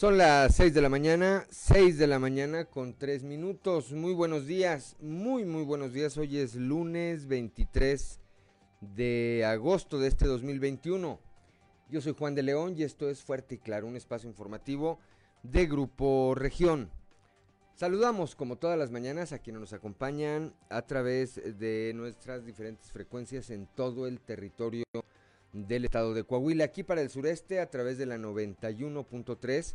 Son las 6 de la mañana, 6 de la mañana con 3 minutos. Muy buenos días, muy, muy buenos días. Hoy es lunes 23 de agosto de este 2021. Yo soy Juan de León y esto es Fuerte y Claro, un espacio informativo de Grupo Región. Saludamos como todas las mañanas a quienes nos acompañan a través de nuestras diferentes frecuencias en todo el territorio del estado de Coahuila, aquí para el sureste a través de la 91.3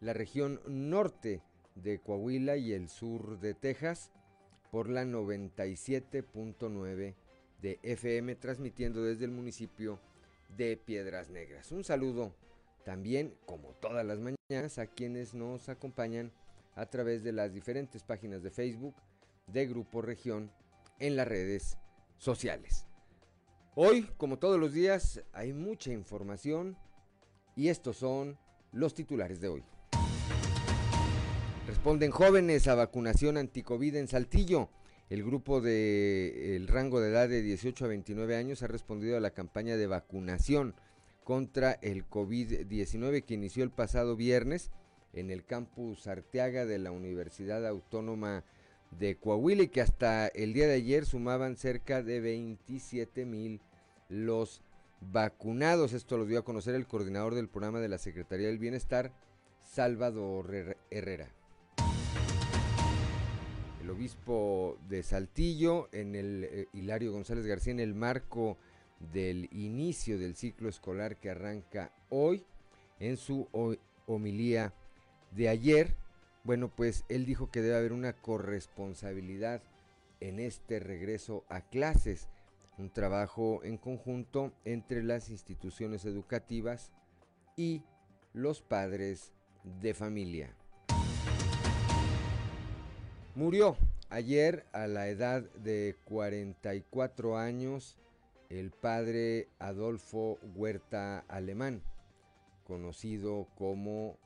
la región norte de Coahuila y el sur de Texas por la 97.9 de FM, transmitiendo desde el municipio de Piedras Negras. Un saludo también, como todas las mañanas, a quienes nos acompañan a través de las diferentes páginas de Facebook de Grupo Región en las redes sociales. Hoy, como todos los días, hay mucha información y estos son los titulares de hoy. Responden jóvenes a vacunación anticovid en Saltillo. El grupo de el rango de edad de 18 a 29 años ha respondido a la campaña de vacunación contra el COVID-19 que inició el pasado viernes en el campus Arteaga de la Universidad Autónoma de Coahuila y que hasta el día de ayer sumaban cerca de 27 mil los vacunados. Esto lo dio a conocer el coordinador del programa de la Secretaría del Bienestar, Salvador Herrera el obispo de Saltillo, en el eh, Hilario González García, en el marco del inicio del ciclo escolar que arranca hoy, en su homilía de ayer, bueno, pues él dijo que debe haber una corresponsabilidad en este regreso a clases, un trabajo en conjunto entre las instituciones educativas y los padres de familia. Murió ayer a la edad de 44 años el padre Adolfo Huerta Alemán, conocido como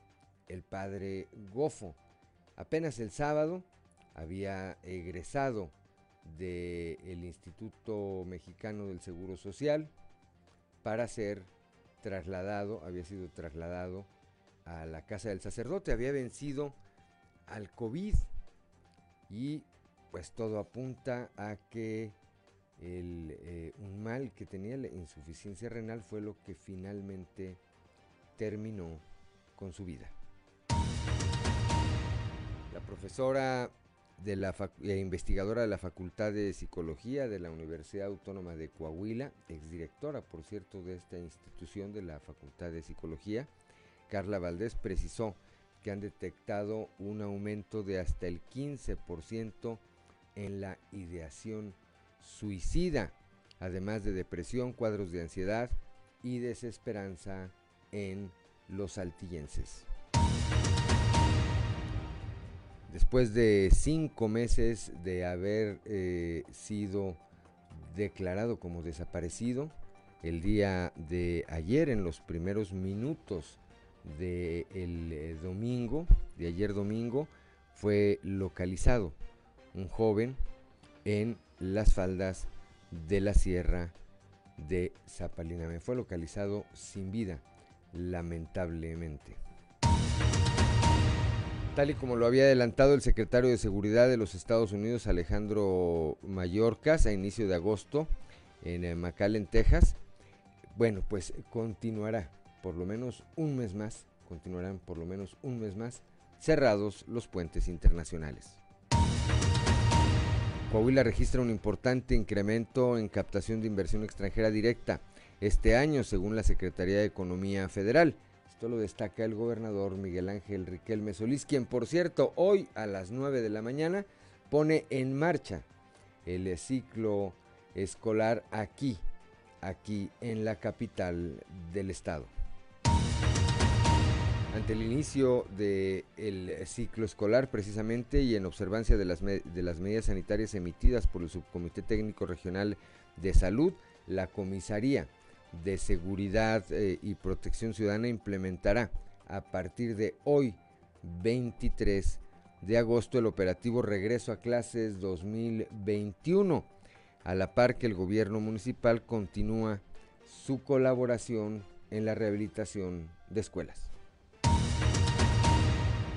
el padre Gofo. Apenas el sábado había egresado del Instituto Mexicano del Seguro Social para ser trasladado, había sido trasladado a la casa del sacerdote, había vencido al COVID y pues todo apunta a que eh, un mal que tenía la insuficiencia renal fue lo que finalmente terminó con su vida. La profesora de la e investigadora de la Facultad de Psicología de la Universidad Autónoma de Coahuila, exdirectora, por cierto, de esta institución de la Facultad de Psicología, Carla Valdés, precisó que han detectado un aumento de hasta el 15% en la ideación suicida, además de depresión, cuadros de ansiedad y desesperanza en los altillenses. Después de cinco meses de haber eh, sido declarado como desaparecido, el día de ayer, en los primeros minutos de eh, domingo, de ayer domingo, fue localizado un joven en las faldas de la sierra de Zapaliname. Fue localizado sin vida, lamentablemente. Tal y como lo había adelantado el secretario de Seguridad de los Estados Unidos, Alejandro Mayorkas, a inicio de agosto en eh, McAllen, Texas, bueno, pues continuará por lo menos un mes más, continuarán por lo menos un mes más cerrados los puentes internacionales. Coahuila registra un importante incremento en captación de inversión extranjera directa este año, según la Secretaría de Economía Federal. Esto lo destaca el gobernador Miguel Ángel Riquelme Solís, quien por cierto hoy a las 9 de la mañana pone en marcha el ciclo escolar aquí, aquí en la capital del estado. Ante el inicio del ciclo escolar precisamente y en observancia de las, de medidas sanitarias emitidas por el Subcomité Técnico Regional de Salud, la Comisaría de Seguridad eh, y Protección Ciudadana implementará a partir de hoy 23 de agosto el operativo Regreso a Clases 2021, a la par que el gobierno municipal continúa su colaboración en la rehabilitación de escuelas.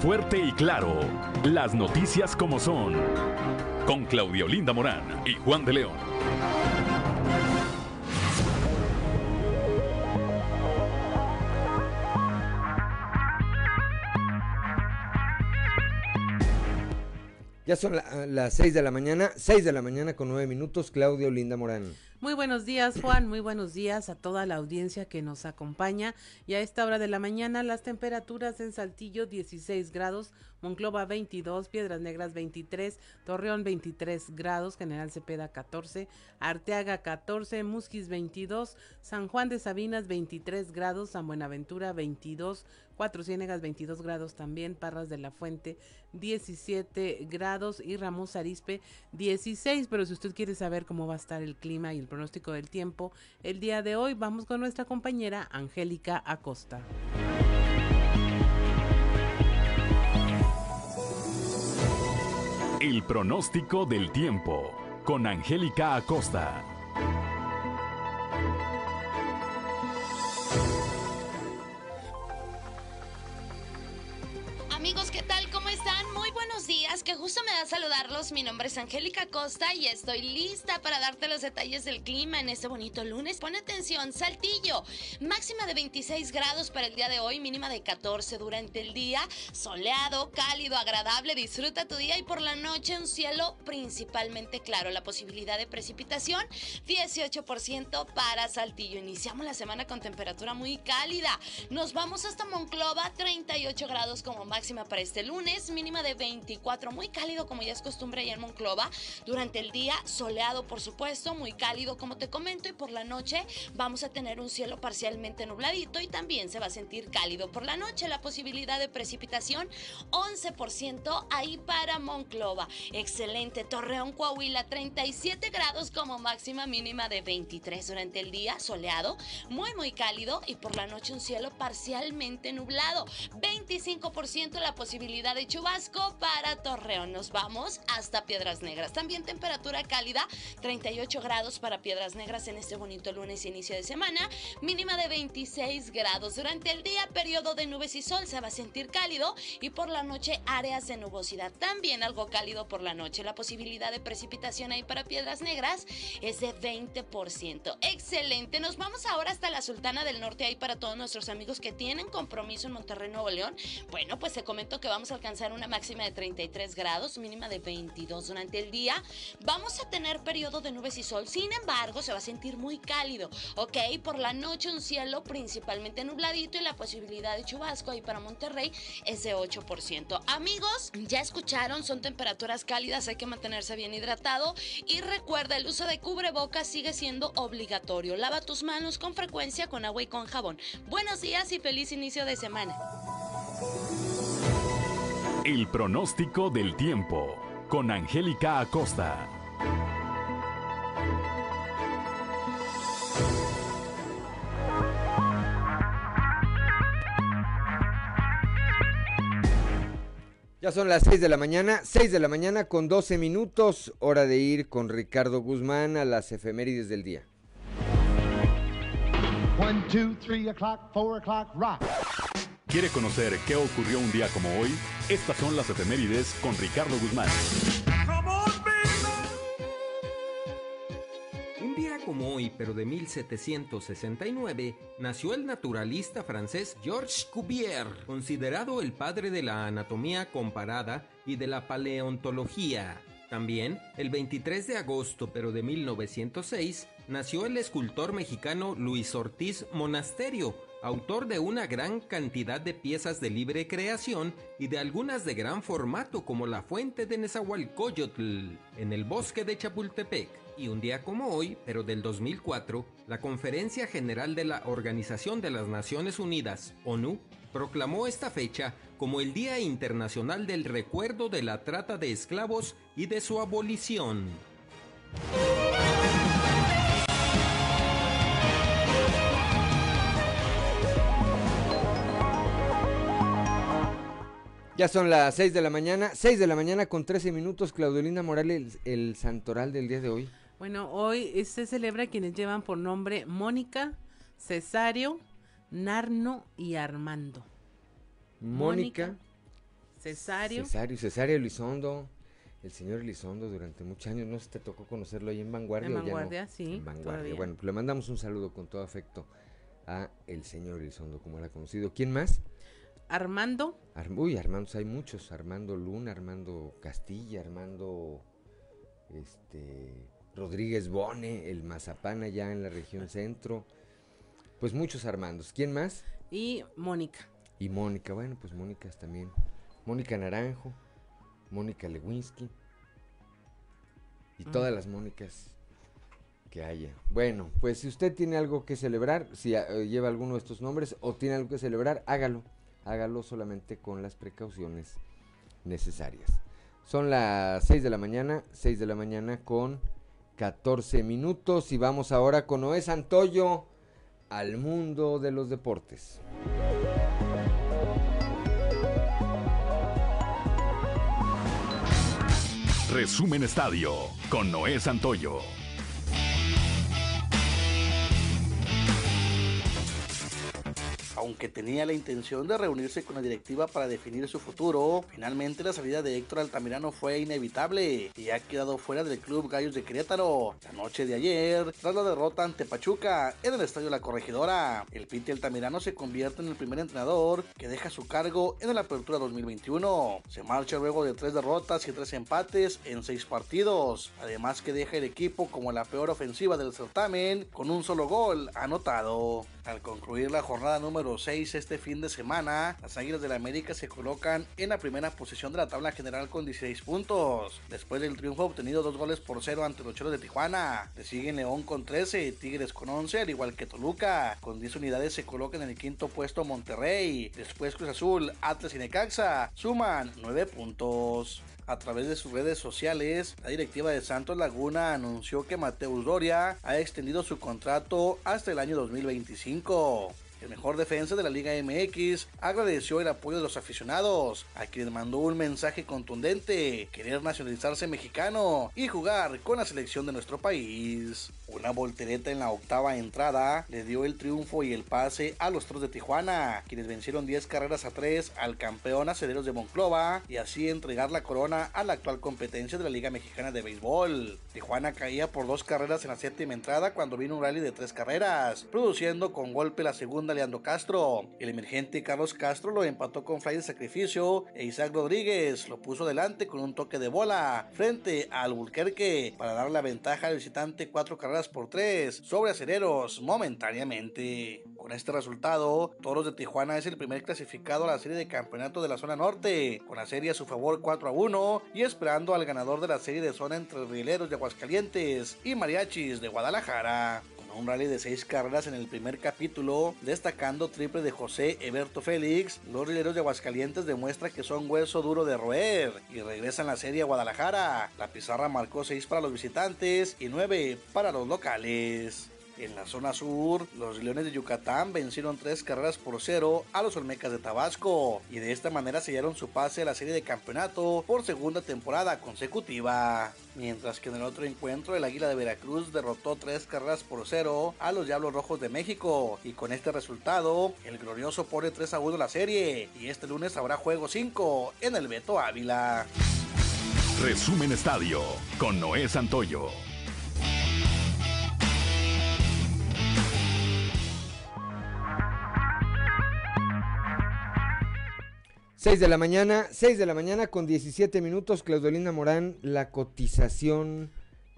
Fuerte y Claro. Las noticias como son. Con Claudio Linda Morán y Juan de León. Ya son las 6 de la mañana, 6 de la mañana con 9 minutos, Claudio Linda Morán. Muy buenos días, Juan. Muy buenos días a toda la audiencia que nos acompaña. Y a esta hora de la mañana, las temperaturas en Saltillo 16 grados, Monclova 22, Piedras Negras 23, Torreón 23 grados, General Cepeda 14, Arteaga 14, Musquis 22, San Juan de Sabinas 23 grados, San Buenaventura 22, Cuatro Ciénegas 22 grados también, Parras de la Fuente 17 grados y Ramos Arispe 16. Pero si usted quiere saber cómo va a estar el clima y el pronóstico del tiempo, el día de hoy vamos con nuestra compañera Angélica Acosta. El pronóstico del tiempo con Angélica Acosta. Que justo me da saludarlos. Mi nombre es Angélica Costa y estoy lista para darte los detalles del clima en este bonito lunes. Pone atención, Saltillo, máxima de 26 grados para el día de hoy, mínima de 14 durante el día, soleado, cálido, agradable, disfruta tu día y por la noche un cielo principalmente claro. La posibilidad de precipitación, 18% para Saltillo. Iniciamos la semana con temperatura muy cálida. Nos vamos hasta Monclova, 38 grados como máxima para este lunes, mínima de 24 muy cálido como ya es costumbre allá en Monclova. Durante el día soleado, por supuesto, muy cálido como te comento y por la noche vamos a tener un cielo parcialmente nubladito y también se va a sentir cálido por la noche. La posibilidad de precipitación 11% ahí para Monclova. Excelente. Torreón, Coahuila 37 grados como máxima mínima de 23 durante el día soleado, muy muy cálido y por la noche un cielo parcialmente nublado. 25% la posibilidad de chubasco para Torreón nos vamos hasta Piedras Negras. También temperatura cálida, 38 grados para Piedras Negras en este bonito lunes inicio de semana, mínima de 26 grados. Durante el día, periodo de nubes y sol se va a sentir cálido y por la noche áreas de nubosidad. También algo cálido por la noche. La posibilidad de precipitación ahí para Piedras Negras es de 20%. Excelente. Nos vamos ahora hasta la Sultana del Norte ahí para todos nuestros amigos que tienen compromiso en Monterrey, Nuevo León. Bueno, pues se comento que vamos a alcanzar una máxima de 33 grados, mínima de 22 durante el día. Vamos a tener periodo de nubes y sol, sin embargo, se va a sentir muy cálido, ¿ok? Por la noche un cielo principalmente nubladito y la posibilidad de chubasco ahí para Monterrey es de 8%. Amigos, ya escucharon, son temperaturas cálidas, hay que mantenerse bien hidratado y recuerda, el uso de cubrebocas sigue siendo obligatorio. Lava tus manos con frecuencia con agua y con jabón. Buenos días y feliz inicio de semana. El pronóstico del tiempo con Angélica Acosta. Ya son las 6 de la mañana, 6 de la mañana con 12 minutos, hora de ir con Ricardo Guzmán a las efemérides del día. 1, 2, 3 o'clock, 4 o'clock, rock. ¿Quiere conocer qué ocurrió un día como hoy? Estas son las efemérides con Ricardo Guzmán como hoy, pero de 1769, nació el naturalista francés Georges Cuvier, considerado el padre de la anatomía comparada y de la paleontología. También, el 23 de agosto, pero de 1906, nació el escultor mexicano Luis Ortiz Monasterio, autor de una gran cantidad de piezas de libre creación y de algunas de gran formato como la fuente de Nezahualcóyotl en el bosque de Chapultepec. Y un día como hoy, pero del 2004, la Conferencia General de la Organización de las Naciones Unidas, ONU, proclamó esta fecha como el Día Internacional del Recuerdo de la Trata de Esclavos y de su abolición. Ya son las 6 de la mañana, 6 de la mañana con 13 minutos. Claudelina Morales, el, santoral del día de hoy. Bueno, hoy se celebra quienes llevan por nombre Mónica, Cesario, Narno y Armando. Mónica, Cesario. Cesario, Cesario Elizondo. El señor Elizondo durante muchos años, ¿no se te tocó conocerlo ahí en Vanguardia? En Vanguardia, sí. En Vanguardia. Bueno, pues le mandamos un saludo con todo afecto a el señor Elizondo, como era conocido. ¿Quién más? Armando. uy, Armando, hay muchos. Armando Luna, Armando Castilla, Armando este, Rodríguez Bone, el Mazapán allá en la región centro. Pues muchos Armandos. ¿Quién más? Y Mónica. Y Mónica, bueno, pues Mónica también. Mónica Naranjo, Mónica Lewinsky. Y mm. todas las Mónicas que haya. Bueno, pues si usted tiene algo que celebrar, si eh, lleva alguno de estos nombres o tiene algo que celebrar, hágalo hágalo solamente con las precauciones necesarias. Son las 6 de la mañana, 6 de la mañana con 14 minutos y vamos ahora con Noé Santoyo al mundo de los deportes. Resumen Estadio con Noé Santoyo. Aunque tenía la intención de reunirse con la directiva para definir su futuro, finalmente la salida de Héctor Altamirano fue inevitable y ha quedado fuera del club Gallos de Querétaro la noche de ayer tras la derrota ante Pachuca en el estadio La Corregidora. El Piti Altamirano se convierte en el primer entrenador que deja su cargo en la apertura 2021. Se marcha luego de tres derrotas y tres empates en seis partidos, además que deja el equipo como la peor ofensiva del certamen con un solo gol anotado. Al concluir la jornada número 6 este fin de semana, las Águilas del la América se colocan en la primera posición de la tabla general con 16 puntos. Después del triunfo obtenido dos goles por cero ante los Cholos de Tijuana. Le siguen León con 13, Tigres con 11, al igual que Toluca. Con 10 unidades se colocan en el quinto puesto Monterrey. Después Cruz Azul, Atlas y Necaxa suman 9 puntos. A través de sus redes sociales, la directiva de Santos Laguna anunció que Mateus Doria ha extendido su contrato hasta el año 2025. El mejor defensa de la Liga MX agradeció el apoyo de los aficionados, a quien mandó un mensaje contundente, querer nacionalizarse mexicano y jugar con la selección de nuestro país. Una voltereta en la octava entrada le dio el triunfo y el pase a los Toros de Tijuana, quienes vencieron 10 carreras a 3 al campeón acederos de Monclova y así entregar la corona a la actual competencia de la Liga Mexicana de Béisbol. Tijuana caía por dos carreras en la séptima entrada cuando vino un rally de tres carreras, produciendo con golpe la segunda Leandro Castro. El emergente Carlos Castro lo empató con fly de sacrificio e Isaac Rodríguez lo puso delante con un toque de bola frente al Bulquerque para dar la ventaja al visitante cuatro carreras por tres sobre acereros momentáneamente. Con este resultado, Toros de Tijuana es el primer clasificado a la serie de campeonato de la zona norte, con la serie a su favor 4 a 1 y esperando al ganador de la serie de zona entre Rieleros de Aguascalientes y Mariachis de Guadalajara un rally de seis carreras en el primer capítulo, destacando triple de José Eberto Félix, los rileros de Aguascalientes demuestra que son hueso duro de roer y regresan la serie a Guadalajara. La pizarra marcó 6 para los visitantes y 9 para los locales. En la zona sur, los Leones de Yucatán vencieron tres carreras por cero a los Olmecas de Tabasco y de esta manera sellaron su pase a la serie de campeonato por segunda temporada consecutiva. Mientras que en el otro encuentro, el Águila de Veracruz derrotó tres carreras por cero a los Diablos Rojos de México y con este resultado, el glorioso pone 3 a 1 la serie y este lunes habrá juego 5 en el Beto Ávila. Resumen Estadio con Noé Santoyo. 6 de la mañana, 6 de la mañana con 17 minutos, Claudelina Morán, la cotización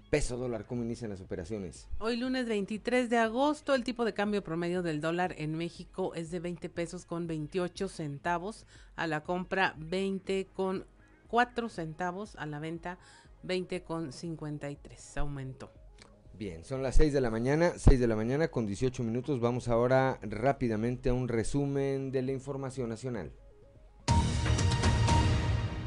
peso dólar, ¿cómo inician las operaciones? Hoy lunes 23 de agosto, el tipo de cambio promedio del dólar en México es de 20 pesos con 28 centavos, a la compra 20 con 4 centavos, a la venta 20 con 53, aumentó. Bien, son las 6 de la mañana, 6 de la mañana con 18 minutos, vamos ahora rápidamente a un resumen de la información nacional.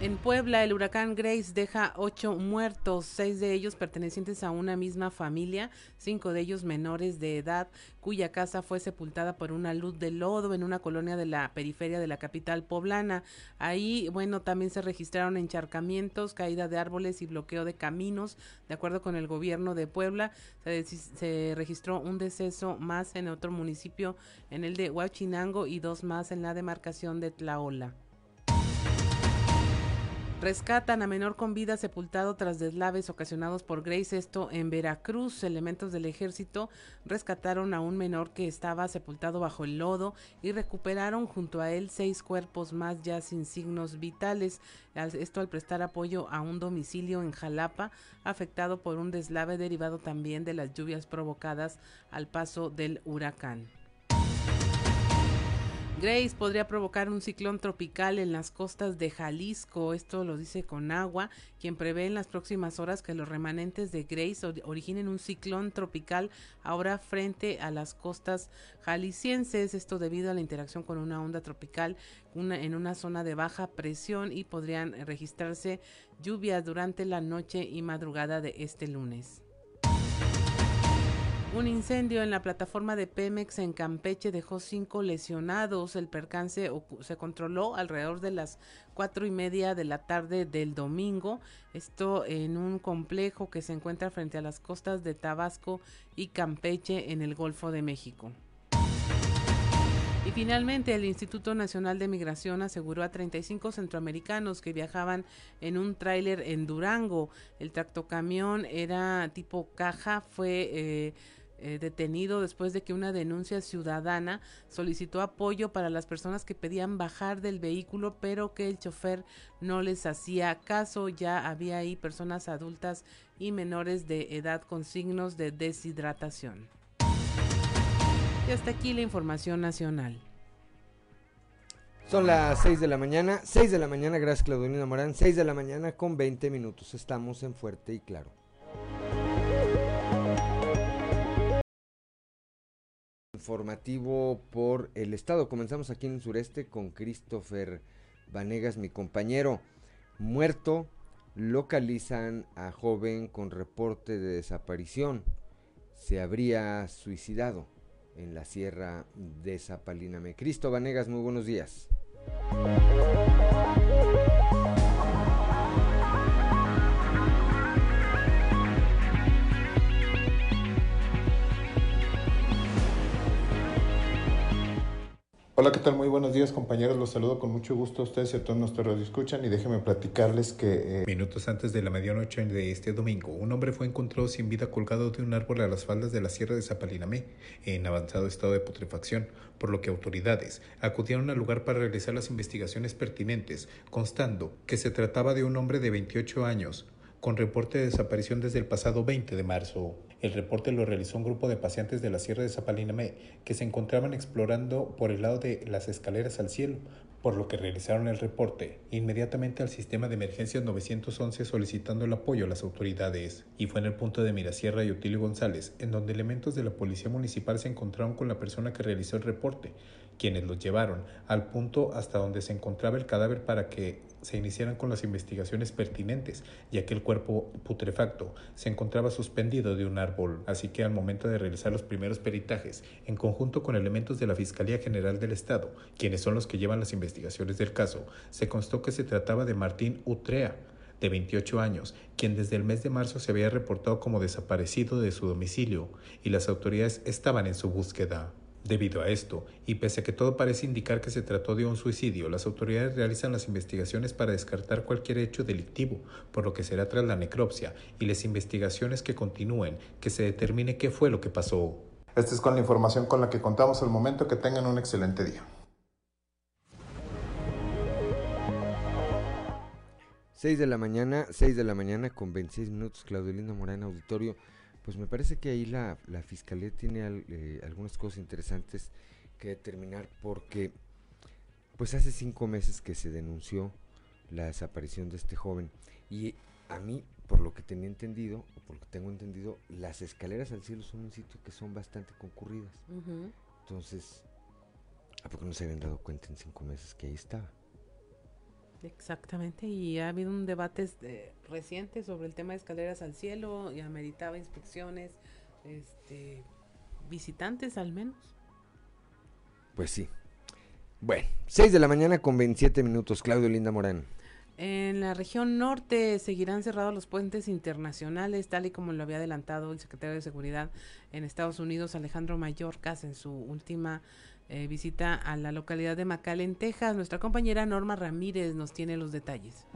En Puebla, el huracán Grace deja ocho muertos, seis de ellos pertenecientes a una misma familia, cinco de ellos menores de edad, cuya casa fue sepultada por una luz de lodo en una colonia de la periferia de la capital poblana. Ahí, bueno, también se registraron encharcamientos, caída de árboles y bloqueo de caminos. De acuerdo con el gobierno de Puebla, se, se registró un deceso más en otro municipio, en el de Huachinango, y dos más en la demarcación de Tlaola. Rescatan a menor con vida sepultado tras deslaves ocasionados por Grace, esto en Veracruz. Elementos del ejército rescataron a un menor que estaba sepultado bajo el lodo y recuperaron junto a él seis cuerpos más ya sin signos vitales. Esto al prestar apoyo a un domicilio en Jalapa afectado por un deslave derivado también de las lluvias provocadas al paso del huracán. Grace podría provocar un ciclón tropical en las costas de Jalisco, esto lo dice Conagua, quien prevé en las próximas horas que los remanentes de Grace originen un ciclón tropical ahora frente a las costas jaliscienses, esto debido a la interacción con una onda tropical en una zona de baja presión y podrían registrarse lluvias durante la noche y madrugada de este lunes. Un incendio en la plataforma de Pemex en Campeche dejó cinco lesionados. El percance se controló alrededor de las cuatro y media de la tarde del domingo. Esto en un complejo que se encuentra frente a las costas de Tabasco y Campeche en el Golfo de México. Y finalmente, el Instituto Nacional de Migración aseguró a 35 centroamericanos que viajaban en un tráiler en Durango. El tractocamión era tipo caja, fue eh, eh, detenido después de que una denuncia ciudadana solicitó apoyo para las personas que pedían bajar del vehículo, pero que el chofer no les hacía caso. Ya había ahí personas adultas y menores de edad con signos de deshidratación. Y hasta aquí la información nacional. Son las 6 de la mañana, 6 de la mañana, gracias Claudolina Morán, 6 de la mañana con 20 minutos. Estamos en Fuerte y Claro. Informativo por el estado. Comenzamos aquí en el sureste con Christopher Vanegas, mi compañero. Muerto, localizan a joven con reporte de desaparición. Se habría suicidado en la sierra de Zapaliname. Cristo Vanegas, muy buenos días. Hola, ¿qué tal? Muy buenos días, compañeros. Los saludo con mucho gusto a ustedes y a todos nuestros escuchan y déjenme platicarles que eh, minutos antes de la medianoche de este domingo, un hombre fue encontrado sin vida colgado de un árbol a las faldas de la Sierra de Zapalinamé en avanzado estado de putrefacción, por lo que autoridades acudieron al lugar para realizar las investigaciones pertinentes, constando que se trataba de un hombre de 28 años, con reporte de desaparición desde el pasado 20 de marzo. El reporte lo realizó un grupo de pacientes de la Sierra de Zapalinamé que se encontraban explorando por el lado de las escaleras al cielo, por lo que realizaron el reporte inmediatamente al sistema de emergencias 911 solicitando el apoyo a las autoridades. Y fue en el punto de Mirasierra y Otilio González, en donde elementos de la Policía Municipal se encontraron con la persona que realizó el reporte, quienes los llevaron al punto hasta donde se encontraba el cadáver para que se iniciaran con las investigaciones pertinentes, ya que el cuerpo putrefacto se encontraba suspendido de un árbol. Así que al momento de realizar los primeros peritajes, en conjunto con elementos de la Fiscalía General del Estado, quienes son los que llevan las investigaciones del caso, se constó que se trataba de Martín Utrea, de 28 años, quien desde el mes de marzo se había reportado como desaparecido de su domicilio y las autoridades estaban en su búsqueda. Debido a esto, y pese a que todo parece indicar que se trató de un suicidio, las autoridades realizan las investigaciones para descartar cualquier hecho delictivo, por lo que será tras la necropsia y las investigaciones que continúen que se determine qué fue lo que pasó. Esta es con la información con la que contamos al momento. Que tengan un excelente día. 6 de la mañana, 6 de la mañana con 26 minutos, Claudio Linda Morán, auditorio. Pues me parece que ahí la, la fiscalía tiene eh, algunas cosas interesantes que determinar porque pues hace cinco meses que se denunció la desaparición de este joven. Y a mí por lo que tenía entendido o por lo que tengo entendido las escaleras al cielo son un sitio que son bastante concurridas. Entonces a poco no se habían dado cuenta en cinco meses que ahí estaba Exactamente, y ha habido un debate este, reciente sobre el tema de escaleras al cielo y ameritaba inspecciones, este, visitantes al menos. Pues sí. Bueno, 6 de la mañana con 27 minutos, Claudio Linda Morán. En la región norte seguirán cerrados los puentes internacionales, tal y como lo había adelantado el secretario de Seguridad en Estados Unidos, Alejandro Mayorkas, en su última eh, visita a la localidad de McAllen, Texas. Nuestra compañera Norma Ramírez nos tiene los detalles.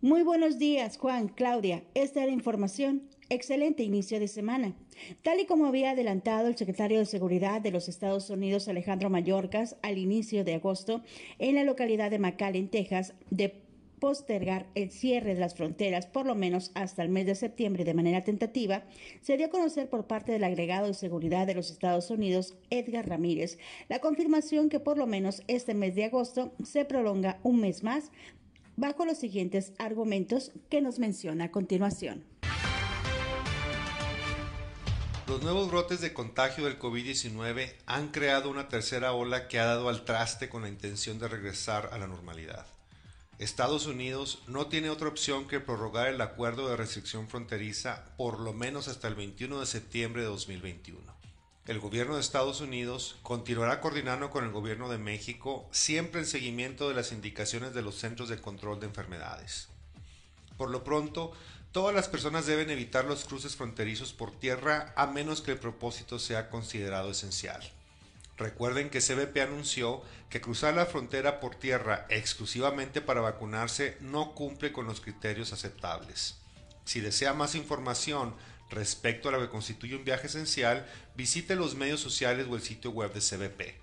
Muy buenos días, Juan, Claudia. Esta es la información. Excelente inicio de semana. Tal y como había adelantado el secretario de Seguridad de los Estados Unidos, Alejandro Mayorkas, al inicio de agosto, en la localidad de McAllen, Texas, de postergar el cierre de las fronteras por lo menos hasta el mes de septiembre de manera tentativa, se dio a conocer por parte del agregado de seguridad de los Estados Unidos, Edgar Ramírez, la confirmación que por lo menos este mes de agosto se prolonga un mes más bajo los siguientes argumentos que nos menciona a continuación. Los nuevos brotes de contagio del COVID-19 han creado una tercera ola que ha dado al traste con la intención de regresar a la normalidad. Estados Unidos no tiene otra opción que prorrogar el acuerdo de restricción fronteriza por lo menos hasta el 21 de septiembre de 2021 el gobierno de Estados Unidos continuará coordinando con el gobierno de México siempre en seguimiento de las indicaciones de los Centros de Control de Enfermedades. Por lo pronto, todas las personas deben evitar los cruces fronterizos por tierra a menos que el propósito sea considerado esencial. Recuerden que CBP anunció que cruzar la frontera por tierra exclusivamente para vacunarse no cumple con los criterios aceptables. Si desea más información respecto a lo que constituye un viaje esencial, visite los medios sociales o el sitio web de CBP.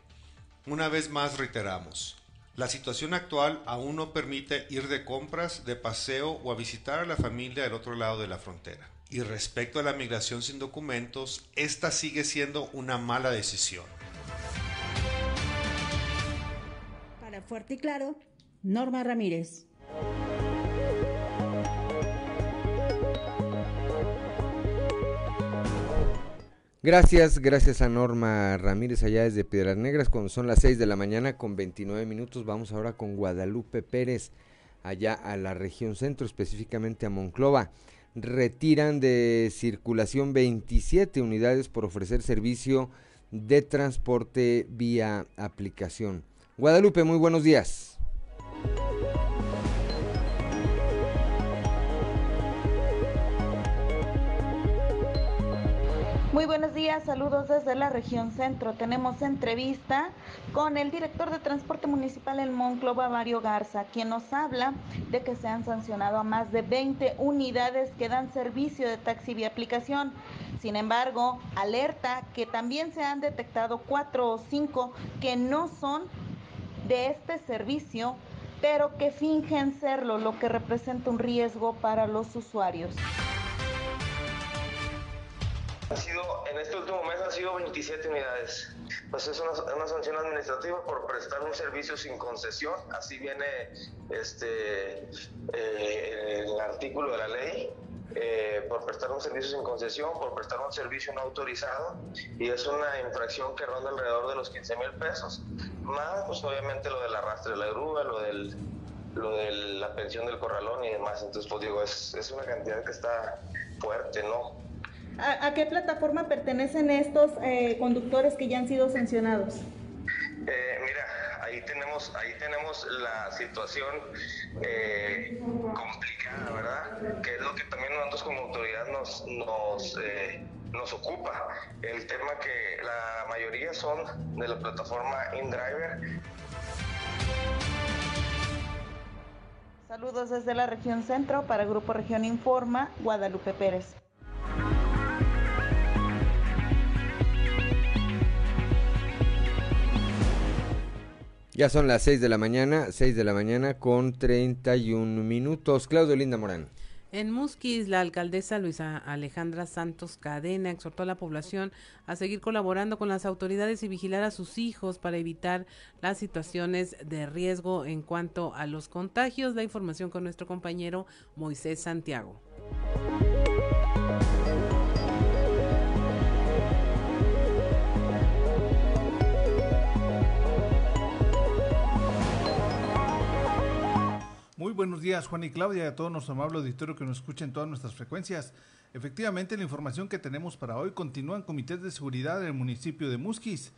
Una vez más reiteramos, la situación actual aún no permite ir de compras, de paseo o a visitar a la familia del otro lado de la frontera. Y respecto a la migración sin documentos, esta sigue siendo una mala decisión. Para Fuerte y Claro, Norma Ramírez. Gracias, gracias a Norma Ramírez allá desde Piedras Negras, cuando son las 6 de la mañana con 29 minutos. Vamos ahora con Guadalupe Pérez, allá a la región centro, específicamente a Monclova. Retiran de circulación 27 unidades por ofrecer servicio de transporte vía aplicación. Guadalupe, muy buenos días. Muy buenos días, saludos desde la región centro. Tenemos entrevista con el director de transporte municipal en Monclova, Mario Garza, quien nos habla de que se han sancionado a más de 20 unidades que dan servicio de taxi vía aplicación. Sin embargo, alerta que también se han detectado cuatro o cinco que no son de este servicio, pero que fingen serlo, lo que representa un riesgo para los usuarios. Ha sido, en este último mes han sido 27 unidades. Pues es una, sanción administrativa por prestar un servicio sin concesión. Así viene este eh, el artículo de la ley. Eh, por prestar un servicio sin concesión, por prestar un servicio no autorizado y es una infracción que ronda alrededor de los 15 mil pesos. Más, pues obviamente lo del arrastre de la grúa, lo del lo de la pensión del corralón y demás. Entonces, pues digo, es, es una cantidad que está fuerte, ¿no? ¿A, qué plataforma pertenecen estos eh, conductores que ya han sido sancionados? Eh, mira, ahí tenemos, ahí tenemos la situación eh, complicada, ¿verdad? Que es lo que también nosotros como autoridad nos, nos, nos ocupa. El tema que la mayoría son de la plataforma InDriver. Saludos desde la región centro para Grupo Región Informa, Guadalupe Pérez. Ya son las 6 de la mañana, 6 de la mañana con 31 minutos. Claudio Linda Morán. En Musquis, la alcaldesa Luisa Alejandra Santos Cadena exhortó a la población a seguir colaborando con las autoridades y vigilar a sus hijos para evitar las situaciones de riesgo en cuanto a los contagios. La información con nuestro compañero Moisés Santiago. Muy buenos días, Juan y Claudia, y a todos nuestro amable auditorio que nos escucha en todas nuestras frecuencias. Efectivamente, la información que tenemos para hoy continúan comités de seguridad en el municipio de Musquis.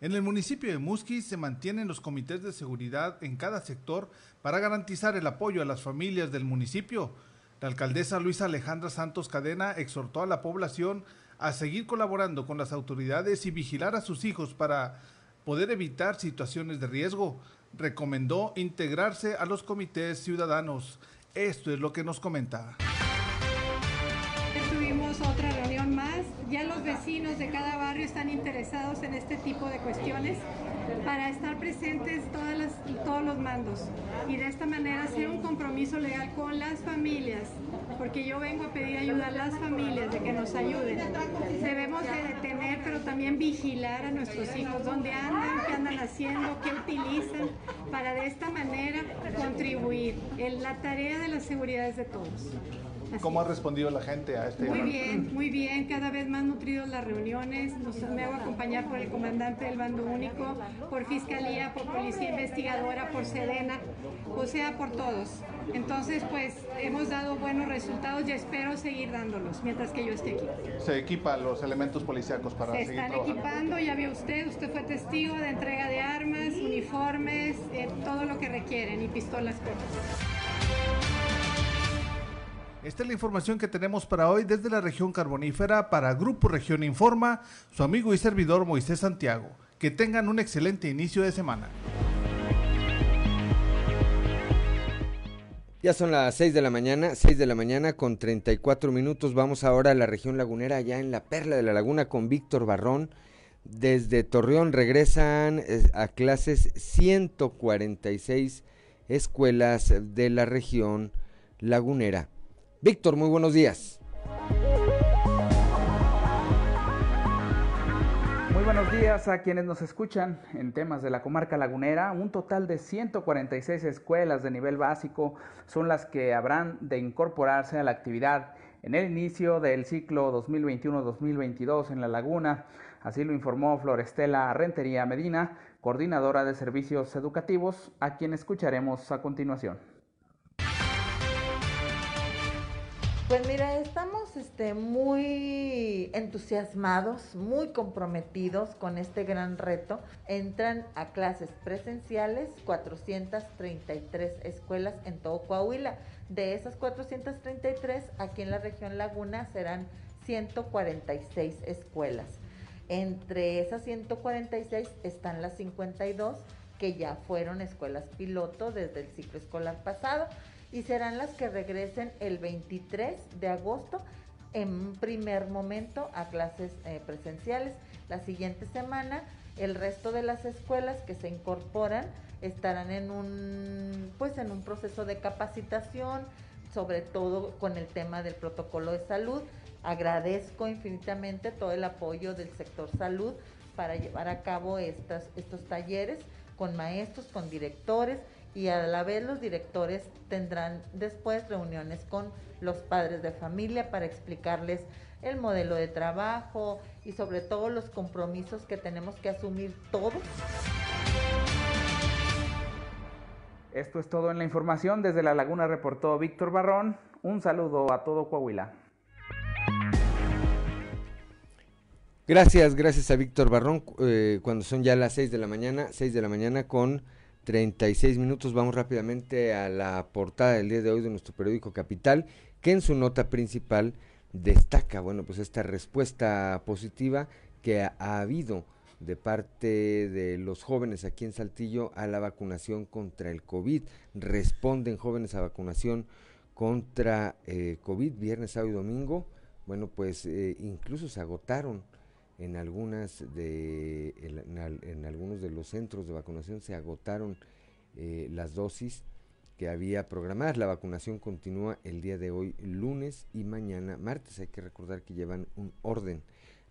En el municipio de Musquis se mantienen los comités de seguridad en cada sector para garantizar el apoyo a las familias del municipio. La alcaldesa Luisa Alejandra Santos Cadena exhortó a la población a seguir colaborando con las autoridades y vigilar a sus hijos para poder evitar situaciones de riesgo recomendó integrarse a los comités ciudadanos. Esto es lo que nos comenta. Tuvimos otra reunión más. Ya los vecinos de cada barrio están interesados en este tipo de cuestiones para estar presentes todas las, todos los y de esta manera hacer un compromiso legal con las familias, porque yo vengo a pedir ayuda a las familias de que nos ayuden. Debemos de detener, pero también vigilar a nuestros hijos, dónde andan, qué andan haciendo, qué utilizan, para de esta manera contribuir. la tarea de la seguridad es de todos. ¿Cómo ha respondido la gente a este? Muy bien, muy bien, cada vez más nutridos las reuniones. Nos, me hago acompañar por el comandante del bando único, por fiscalía, por policía investigadora, por Sedena, o sea, por todos. Entonces, pues hemos dado buenos resultados y espero seguir dándolos mientras que yo esté aquí. Se equipan los elementos policíacos para Se están equipando, ya vio usted, usted fue testigo de entrega de armas, uniformes, eh, todo lo que requieren y pistolas cortas. Esta es la información que tenemos para hoy desde la región carbonífera para Grupo Región Informa, su amigo y servidor Moisés Santiago. Que tengan un excelente inicio de semana. Ya son las 6 de la mañana, 6 de la mañana con 34 minutos. Vamos ahora a la región lagunera, allá en la Perla de la Laguna con Víctor Barrón. Desde Torreón regresan a clases 146 escuelas de la región lagunera. Víctor, muy buenos días. Muy buenos días a quienes nos escuchan en temas de la comarca lagunera. Un total de 146 escuelas de nivel básico son las que habrán de incorporarse a la actividad en el inicio del ciclo 2021-2022 en la laguna. Así lo informó Florestela Rentería Medina, coordinadora de servicios educativos, a quien escucharemos a continuación. Pues mira, estamos este, muy entusiasmados, muy comprometidos con este gran reto. Entran a clases presenciales 433 escuelas en todo Coahuila. De esas 433, aquí en la región Laguna serán 146 escuelas. Entre esas 146 están las 52 que ya fueron escuelas piloto desde el ciclo escolar pasado y serán las que regresen el 23 de agosto en primer momento a clases eh, presenciales. La siguiente semana el resto de las escuelas que se incorporan estarán en un pues en un proceso de capacitación, sobre todo con el tema del protocolo de salud. Agradezco infinitamente todo el apoyo del sector salud para llevar a cabo estas, estos talleres con maestros, con directores y a la vez los directores tendrán después reuniones con los padres de familia para explicarles el modelo de trabajo y sobre todo los compromisos que tenemos que asumir todos. Esto es todo en la información. Desde La Laguna reportó Víctor Barrón. Un saludo a todo Coahuila. Gracias, gracias a Víctor Barrón. Eh, cuando son ya las 6 de la mañana, 6 de la mañana con 36 minutos. Vamos rápidamente a la portada del día de hoy de nuestro periódico Capital, que en su nota principal destaca, bueno, pues esta respuesta positiva que ha, habido de parte de los jóvenes aquí en Saltillo a la vacunación contra el COVID. Responden jóvenes a vacunación contra eh, COVID viernes, sábado y domingo. Bueno, pues eh, incluso se agotaron en algunas de en, algunos de los centros de vacunación se agotaron eh, las dosis que había programadas. La vacunación continúa el día de hoy, lunes y mañana, martes. Hay que recordar que llevan un orden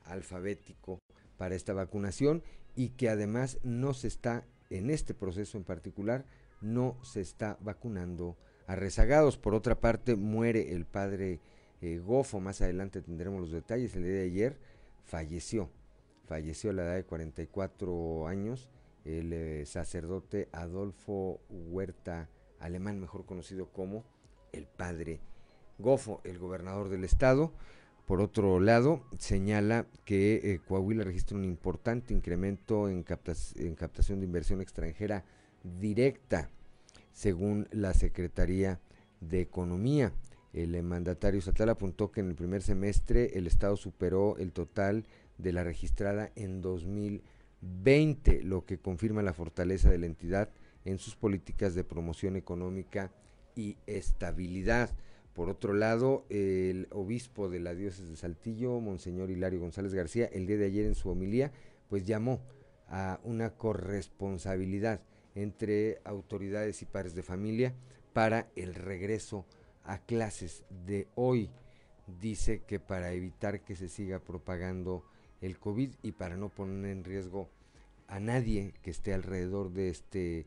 alfabético para esta vacunación y que además no se está, en este proceso en particular, no se está vacunando a rezagados. Por otra parte, muere el padre eh, Gofo, más adelante tendremos los detalles, el día de ayer falleció, falleció a la edad de 44 años el eh, sacerdote Adolfo Huerta Alemán, mejor conocido como el padre Gofo, el gobernador del estado. Por otro lado, señala que eh, Coahuila registra un importante incremento en, en captación de inversión extranjera directa, según la Secretaría de Economía. El mandatario estatal apuntó que en el primer semestre el Estado superó el total de la registrada en 2020, lo que confirma la fortaleza de la entidad en sus políticas de promoción económica y estabilidad. Por otro lado, el obispo de la diócesis de Saltillo, Monseñor Hilario González García, el día de ayer en su homilía, pues llamó a una corresponsabilidad entre autoridades y pares de familia para el regreso clases de hoy. Dice que para evitar que se siga propagando el COVID y para no poner en riesgo a nadie que esté alrededor de este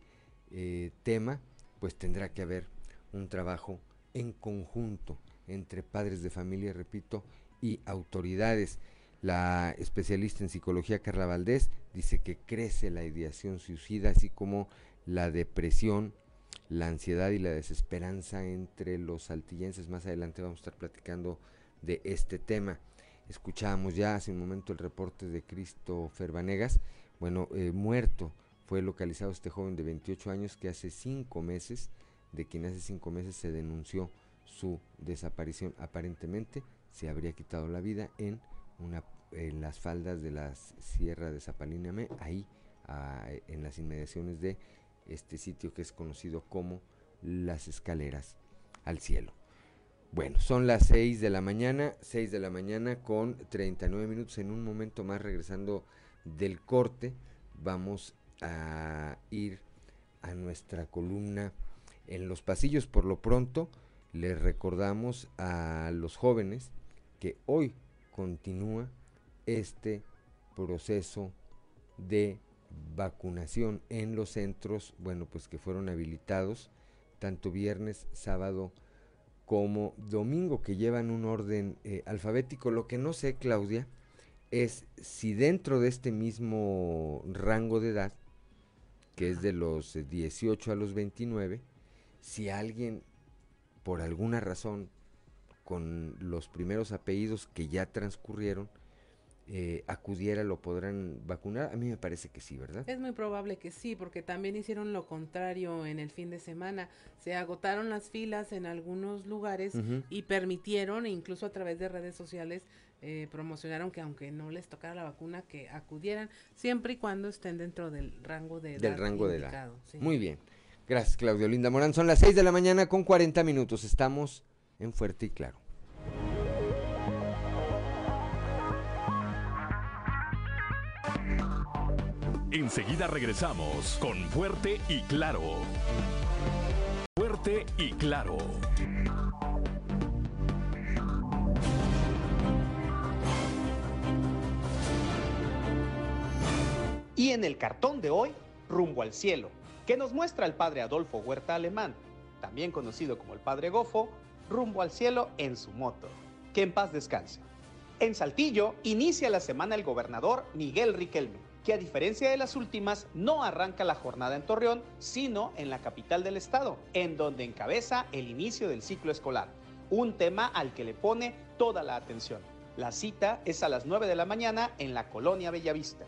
eh, tema, pues tendrá que haber un trabajo en conjunto entre padres de familia, repito, y autoridades. La especialista en psicología Carla Valdés dice que crece la ideación suicida, así como la depresión, la ansiedad y la desesperanza entre los saltillenses. Más adelante vamos a estar platicando de este tema. Escuchábamos ya hace un momento el reporte de Cristo Ferbanegas. Bueno, eh, muerto fue localizado este joven de 28 años que hace cinco meses, de quien hace cinco meses se denunció su desaparición. Aparentemente se habría quitado la vida en, una, en las faldas de la Sierra de Zapalíname, ahí en las inmediaciones de este sitio que es conocido como las escaleras al cielo. Bueno, son las 6 de la mañana, 6 de la mañana con 39 minutos. En un momento más regresando del corte, vamos a ir a nuestra columna en los pasillos. Por lo pronto, les recordamos a los jóvenes que hoy continúa este proceso de vacunación en los centros, bueno, pues que fueron habilitados tanto viernes, sábado como domingo, que llevan un orden eh, alfabético. Lo que no sé, Claudia, es si dentro de este mismo rango de edad, que es de los 18 a los 29, si alguien, por alguna razón, con los primeros apellidos que ya transcurrieron, eh, acudiera lo podrán vacunar? A mí me parece que sí, ¿verdad? Es muy probable que sí, porque también hicieron lo contrario en el fin de semana. Se agotaron las filas en algunos lugares y permitieron, e incluso a través de redes sociales, eh, promocionaron que aunque no les tocara la vacuna, que acudieran siempre y cuando estén dentro del rango de edad. Del rango de edad. Muy bien. Gracias, Claudio Linda Morán. Son las 6 de la mañana con 40 minutos. Estamos en Fuerte y Claro. Enseguida regresamos con Fuerte y Claro. Fuerte y Claro. Y en el cartón de hoy, Rumbo al Cielo, que nos muestra el padre Adolfo Huerta Alemán, también conocido como el padre Gofo, rumbo al cielo en su moto. Que en paz descanse. En Saltillo inicia la semana el gobernador Miguel Riquelme que a diferencia de las últimas no arranca la jornada en Torreón, sino en la capital del estado, en donde encabeza el inicio del ciclo escolar, un tema al que le pone toda la atención. La cita es a las 9 de la mañana en la colonia Bellavista.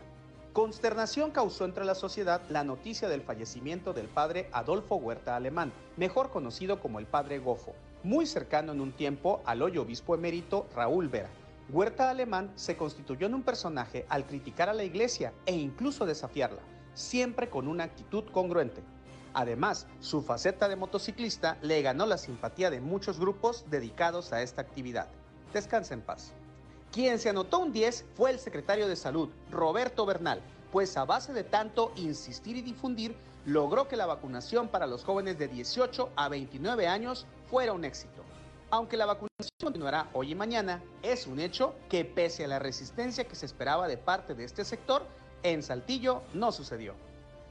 Consternación causó entre la sociedad la noticia del fallecimiento del padre Adolfo Huerta Alemán, mejor conocido como el padre Gofo, muy cercano en un tiempo al hoy obispo emérito Raúl Vera, Huerta Alemán se constituyó en un personaje al criticar a la iglesia e incluso desafiarla, siempre con una actitud congruente. Además, su faceta de motociclista le ganó la simpatía de muchos grupos dedicados a esta actividad. Descansa en paz. Quien se anotó un 10 fue el secretario de Salud, Roberto Bernal, pues a base de tanto insistir y difundir, logró que la vacunación para los jóvenes de 18 a 29 años fuera un éxito. Aunque la vacunación continuará hoy y mañana, es un hecho que pese a la resistencia que se esperaba de parte de este sector, en Saltillo no sucedió.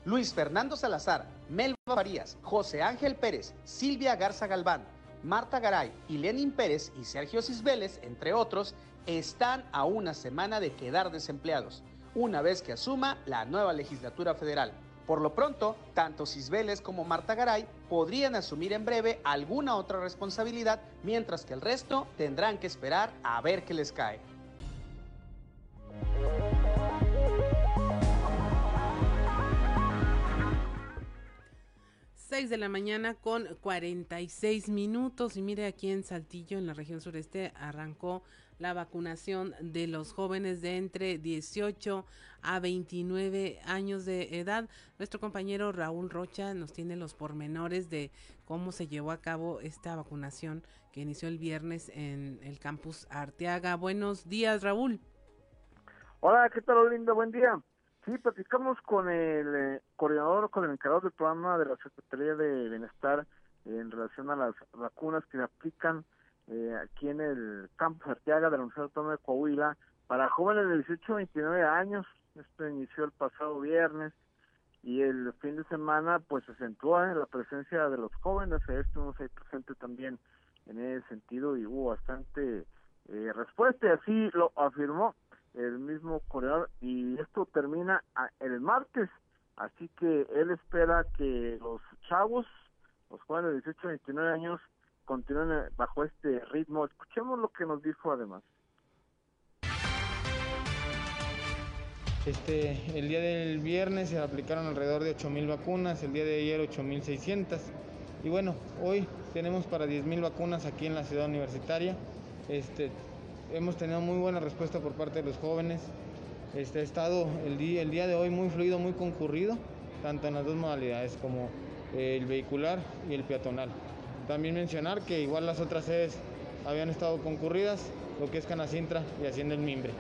Luis Fernando Salazar, Melba Farías, José Ángel Pérez, Silvia Garza Galván, Marta Garay y Pérez y Sergio Cisbeles, entre otros, están a una semana de quedar desempleados, una vez que asuma la nueva legislatura federal. Por lo pronto, tanto Cisbeles como Marta Garay podrían asumir en breve alguna otra responsabilidad, mientras que el resto tendrán que esperar a ver qué les cae. 6 de la mañana con 46 minutos y mire aquí en Saltillo, en la región sureste, arrancó la vacunación de los jóvenes de entre 18 a 29 años de edad. Nuestro compañero Raúl Rocha nos tiene los pormenores de cómo se llevó a cabo esta vacunación que inició el viernes en el campus Arteaga. Buenos días, Raúl. Hola, ¿qué tal, Linda? Buen día. Sí, platicamos con el eh, coordinador, con el encargado del programa de la Secretaría de Bienestar en relación a las vacunas que aplican eh, aquí en el campus Arteaga de la Universidad Autónoma de Coahuila para jóvenes de 18 a 29 años. Esto inició el pasado viernes y el fin de semana pues se acentuó en la presencia de los jóvenes. Estuvimos ahí presente también en ese sentido y hubo bastante eh, respuesta y así lo afirmó el mismo coreador y esto termina el martes así que él espera que los chavos los jóvenes de 18 a 29 años continúen eh, bajo este ritmo escuchemos lo que nos dijo además Este, el día del viernes se aplicaron alrededor de 8.000 vacunas, el día de ayer 8.600 y bueno, hoy tenemos para 10.000 vacunas aquí en la ciudad universitaria. Este, hemos tenido muy buena respuesta por parte de los jóvenes. Este, ha estado el día, el día de hoy muy fluido, muy concurrido, tanto en las dos modalidades como el vehicular y el peatonal. También mencionar que igual las otras sedes habían estado concurridas, lo que es Canacintra y Hacienda el Mimbre.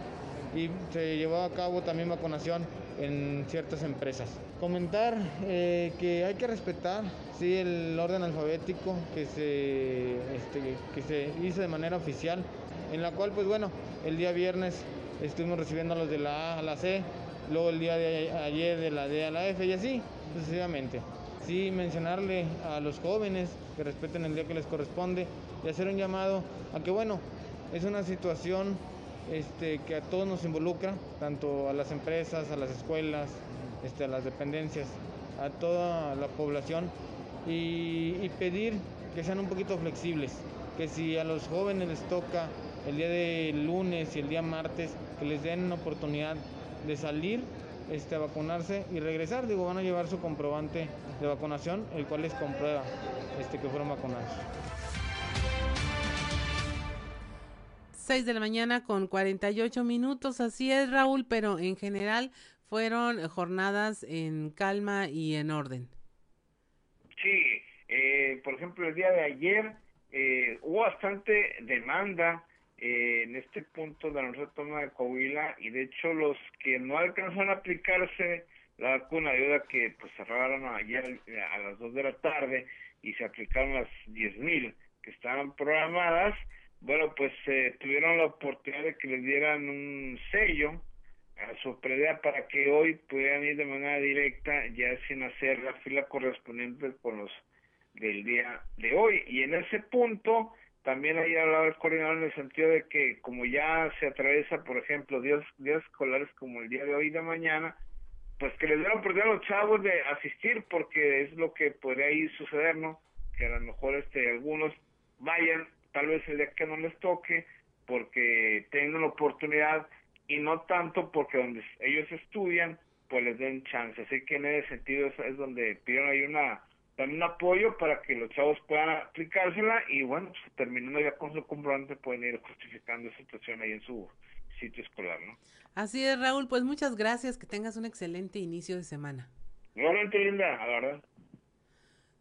Y se llevó a cabo también vacunación en ciertas empresas. Comentar eh, que hay que respetar sí, el orden alfabético que se, este, que se hizo de manera oficial en la cual pues bueno, el día viernes estuvimos recibiendo a los de la A a la C, luego el día de ayer de la D a la F y así sucesivamente. Sí, mencionarle a los jóvenes que respeten el día que les corresponde y hacer un llamado a que bueno, es una situación este, que a todos nos involucra, tanto a las empresas, a las escuelas, este, a las dependencias, a toda la población y, y pedir que sean un poquito flexibles, que si a los jóvenes les toca el día de lunes y el día martes, que les den una oportunidad de salir este, a vacunarse y regresar. Digo, van a llevar su comprobante de vacunación, el cual les comprueba este, que fueron vacunados. 6 de la mañana con 48 minutos, así es Raúl, pero en general fueron jornadas en calma y en orden. Sí, eh, por ejemplo, el día de ayer eh, hubo bastante demanda eh, en este punto de la Universidad de Coahuila y de hecho los que no alcanzaron a aplicarse la vacuna ayuda que pues cerraron ayer a las 2 de la tarde y se aplicaron las 10.000 que estaban programadas, bueno pues eh, tuvieron la oportunidad de que les dieran un sello a su previa para que hoy pudieran ir de manera directa ya sin hacer la fila correspondiente con los del día de hoy. Y en ese punto también ahí hablaba el coordinador en el sentido de que como ya se atraviesa, por ejemplo, días, días escolares como el día de hoy y de mañana, pues que les den oportunidad a los chavos de asistir porque es lo que podría ahí suceder, ¿no? Que a lo mejor este algunos vayan, tal vez el día que no les toque, porque tengan la oportunidad y no tanto porque donde ellos estudian, pues les den chance. Así que en ese sentido es, es donde pidieron ahí una también apoyo para que los chavos puedan aplicársela y bueno, pues, terminando ya con su comprobante pueden ir justificando esa situación ahí en su sitio escolar, ¿no? Así es, Raúl, pues muchas gracias, que tengas un excelente inicio de semana. Igualmente, linda, la verdad.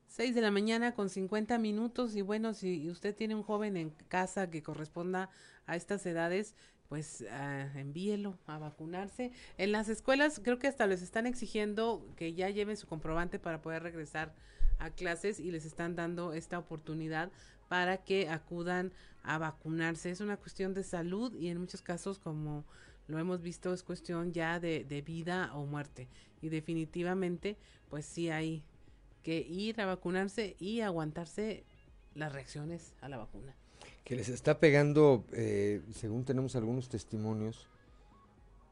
6 de la mañana con 50 minutos y bueno, si usted tiene un joven en casa que corresponda a estas edades, pues ah, envíelo a vacunarse. En las escuelas creo que hasta les están exigiendo que ya lleven su comprobante para poder regresar a clases y les están dando esta oportunidad para que acudan a vacunarse. Es una cuestión de salud y en muchos casos, como lo hemos visto, es cuestión ya de, de vida o muerte. Y definitivamente, pues sí hay que ir a vacunarse y aguantarse las reacciones a la vacuna. Que les está pegando, eh, según tenemos algunos testimonios,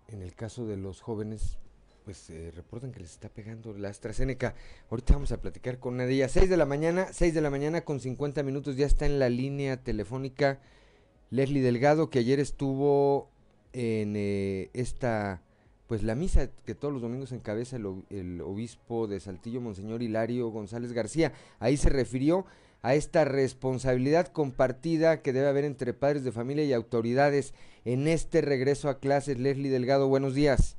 en el caso de los jóvenes, pues eh, reportan que les está pegando la AstraZeneca. Ahorita vamos a platicar con una de ellas. 6 de la mañana, 6 de la mañana con 50 minutos, ya está en la línea telefónica Leslie Delgado, que ayer estuvo en eh, esta, pues la misa que todos los domingos encabeza el, el obispo de Saltillo, Monseñor Hilario González García. Ahí se refirió a esta responsabilidad compartida que debe haber entre padres de familia y autoridades en este regreso a clases. Leslie Delgado, buenos días.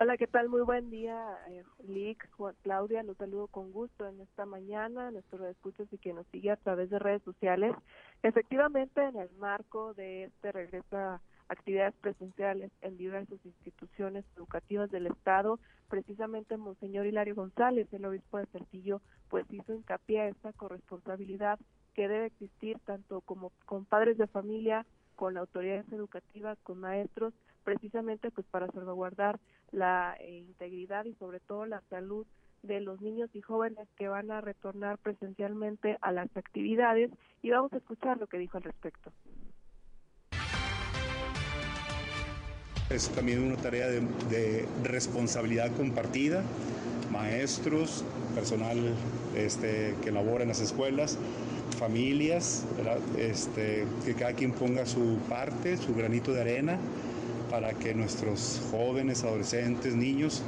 Hola, ¿qué tal? Muy buen día, eh, Lick, Claudia, los saludo con gusto en esta mañana, nuestros escuchas y que nos sigue a través de redes sociales. Efectivamente, en el marco de este regreso a actividades presenciales en diversas instituciones educativas del Estado, precisamente Monseñor Hilario González, el obispo de Saltillo, pues hizo hincapié a esta corresponsabilidad que debe existir tanto como con padres de familia, con autoridades educativas, con maestros, precisamente pues para salvaguardar la eh, integridad y sobre todo la salud de los niños y jóvenes que van a retornar presencialmente a las actividades. Y vamos a escuchar lo que dijo al respecto. Es también una tarea de, de responsabilidad compartida, maestros, personal este, que labora en las escuelas, familias, este, que cada quien ponga su parte, su granito de arena para que nuestros jóvenes, adolescentes, niños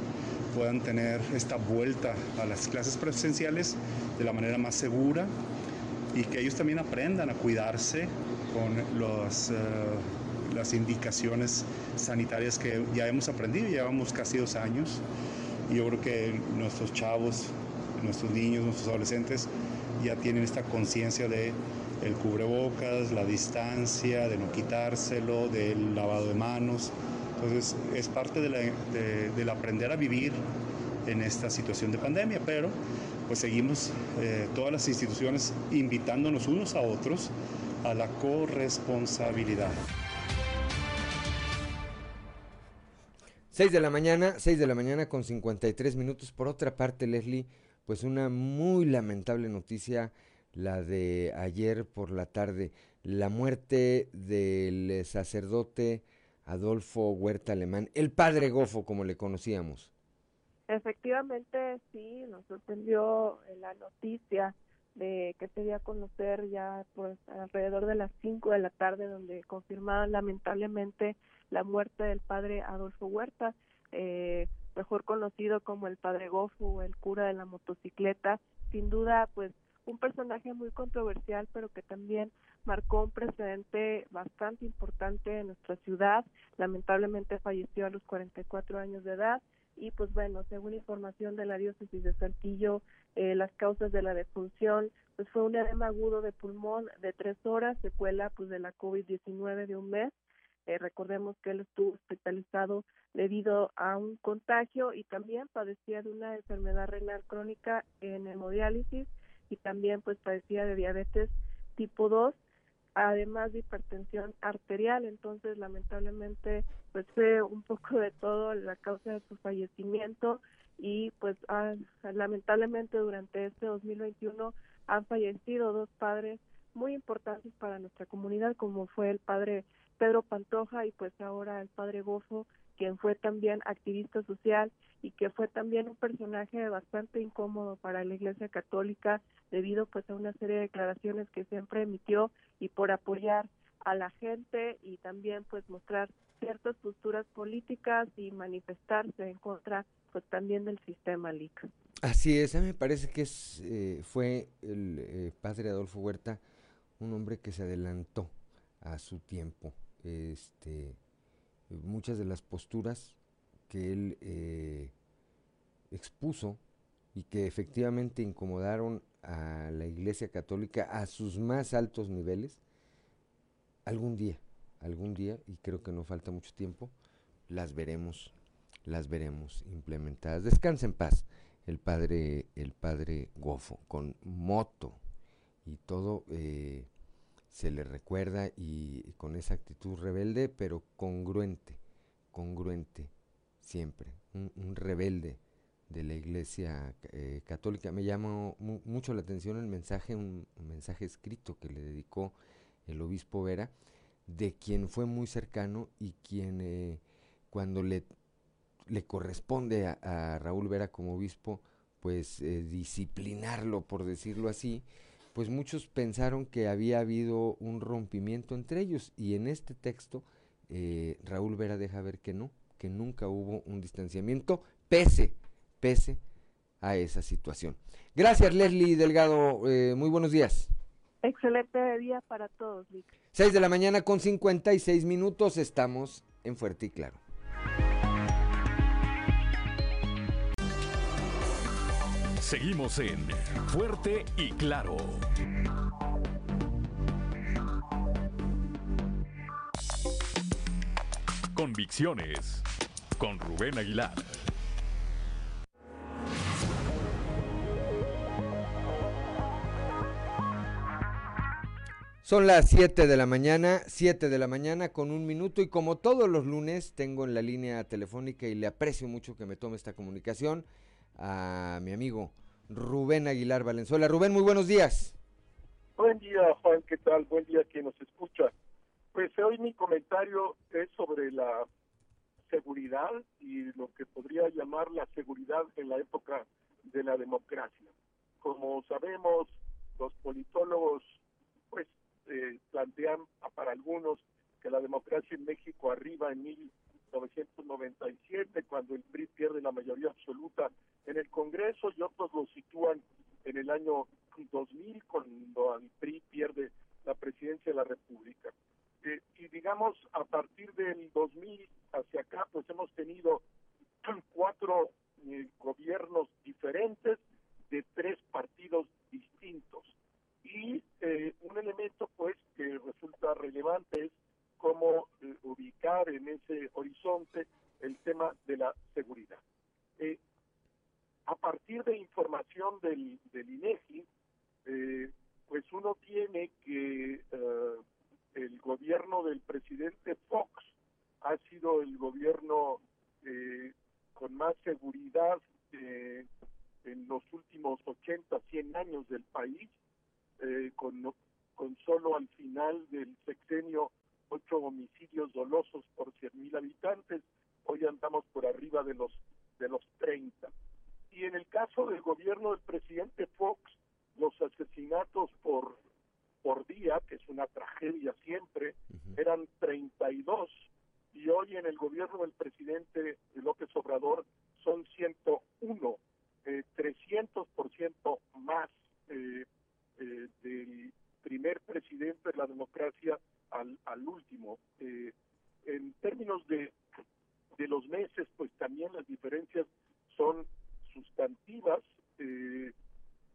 puedan tener esta vuelta a las clases presenciales de la manera más segura y que ellos también aprendan a cuidarse con uh, las indicaciones sanitarias que ya hemos aprendido, llevamos casi dos años y yo creo que nuestros chavos, nuestros niños, nuestros adolescentes ya tienen esta conciencia de el cubrebocas, la distancia, de no quitárselo, del lavado de manos. Entonces es parte de la, de, del aprender a vivir en esta situación de pandemia, pero pues seguimos eh, todas las instituciones invitándonos unos a otros a la corresponsabilidad. 6 de la mañana, 6 de la mañana con 53 minutos. Por otra parte, Leslie, pues una muy lamentable noticia la de ayer por la tarde, la muerte del sacerdote Adolfo Huerta Alemán, el padre Gofo, como le conocíamos. Efectivamente, sí, nos sorprendió la noticia de que se dio a conocer ya pues alrededor de las 5 de la tarde, donde confirmaban lamentablemente la muerte del padre Adolfo Huerta, eh, mejor conocido como el padre Gofo, el cura de la motocicleta. Sin duda, pues un personaje muy controversial, pero que también marcó un precedente bastante importante en nuestra ciudad. Lamentablemente falleció a los 44 años de edad y pues bueno, según información de la diócesis de Saltillo, eh, las causas de la defunción, pues fue un edema agudo de pulmón de tres horas, secuela pues de la COVID-19 de un mes. Eh, recordemos que él estuvo hospitalizado debido a un contagio y también padecía de una enfermedad renal crónica en hemodiálisis y también pues padecía de diabetes tipo 2 además de hipertensión arterial. Entonces lamentablemente pues fue un poco de todo la causa de su fallecimiento y pues ah, lamentablemente durante este 2021 han fallecido dos padres muy importantes para nuestra comunidad como fue el padre Pedro Pantoja y pues ahora el padre Gofo quien fue también activista social y que fue también un personaje bastante incómodo para la Iglesia Católica debido pues a una serie de declaraciones que siempre emitió y por apoyar a la gente y también pues mostrar ciertas posturas políticas y manifestarse en contra pues también del sistema LIC. Así es, me parece que es, eh, fue el eh, padre Adolfo Huerta un hombre que se adelantó a su tiempo. Este, muchas de las posturas que él eh, expuso y que efectivamente incomodaron a la Iglesia Católica a sus más altos niveles, algún día, algún día, y creo que no falta mucho tiempo, las veremos, las veremos implementadas. Descansa en paz el padre, el padre Gofo, con moto y todo eh, se le recuerda y, con esa actitud rebelde, pero congruente, congruente siempre, un, rebelde de la iglesia eh, católica. Me llamó mucho la atención el mensaje, un, mensaje escrito que le dedicó el obispo Vera, de quien fue muy cercano y quien eh, cuando le, le corresponde a, Raúl Vera como obispo, pues eh, disciplinarlo, por decirlo así, pues muchos pensaron que había habido un rompimiento entre ellos y en este texto eh, Raúl Vera deja ver que no, que nunca hubo un distanciamiento pese, pese a esa situación. Gracias Leslie Delgado, eh, muy buenos días. Excelente día para todos, Vic. 6 de la mañana con 56 minutos, estamos en Fuerte y Claro. Seguimos en Fuerte y Claro. Convicciones con Rubén Aguilar. Son las 7 de la mañana, 7 de la mañana con un minuto y como todos los lunes tengo en la línea telefónica y le aprecio mucho que me tome esta comunicación a mi amigo Rubén Aguilar Valenzuela. Rubén, muy buenos días. Buen día, Juan, ¿qué tal? Buen día quien nos escucha. Pues hoy mi comentario es sobre la seguridad y lo que podría llamar la seguridad en la época de la democracia. Como sabemos, los politólogos pues eh, plantean para algunos que la democracia en México arriba en 1997, cuando el PRI pierde la mayoría absoluta en el Congreso y otros lo sitúan en el año 2000 cuando el PRI pierde la presidencia de la República. Eh, y digamos, a partir del 2000 hacia acá, pues hemos tenido cuatro eh, gobiernos diferentes de tres partidos distintos. Y eh, un elemento, pues, que resulta relevante es cómo ubicar en ese horizonte el tema de la seguridad a partir de información del, del INEGI, eh, pues uno tiene que eh, el gobierno del presidente Fox ha sido el gobierno eh, con más seguridad en los últimos 80, 100 años del país, con, con solo al final del sexenio ocho homicidios dolosos por 100 mil habitantes, hoy andamos por arriba de los de los 30. Y en el caso del gobierno del presidente Fox, los asesinatos por, por día, que es una tragedia siempre, eran 32 y hoy en el gobierno del presidente López Obrador son 101, eh, 300% más eh, eh, del primer presidente de la democracia al, al último. Eh, en términos de, de los meses, pues también las diferencias son sustantivas eh,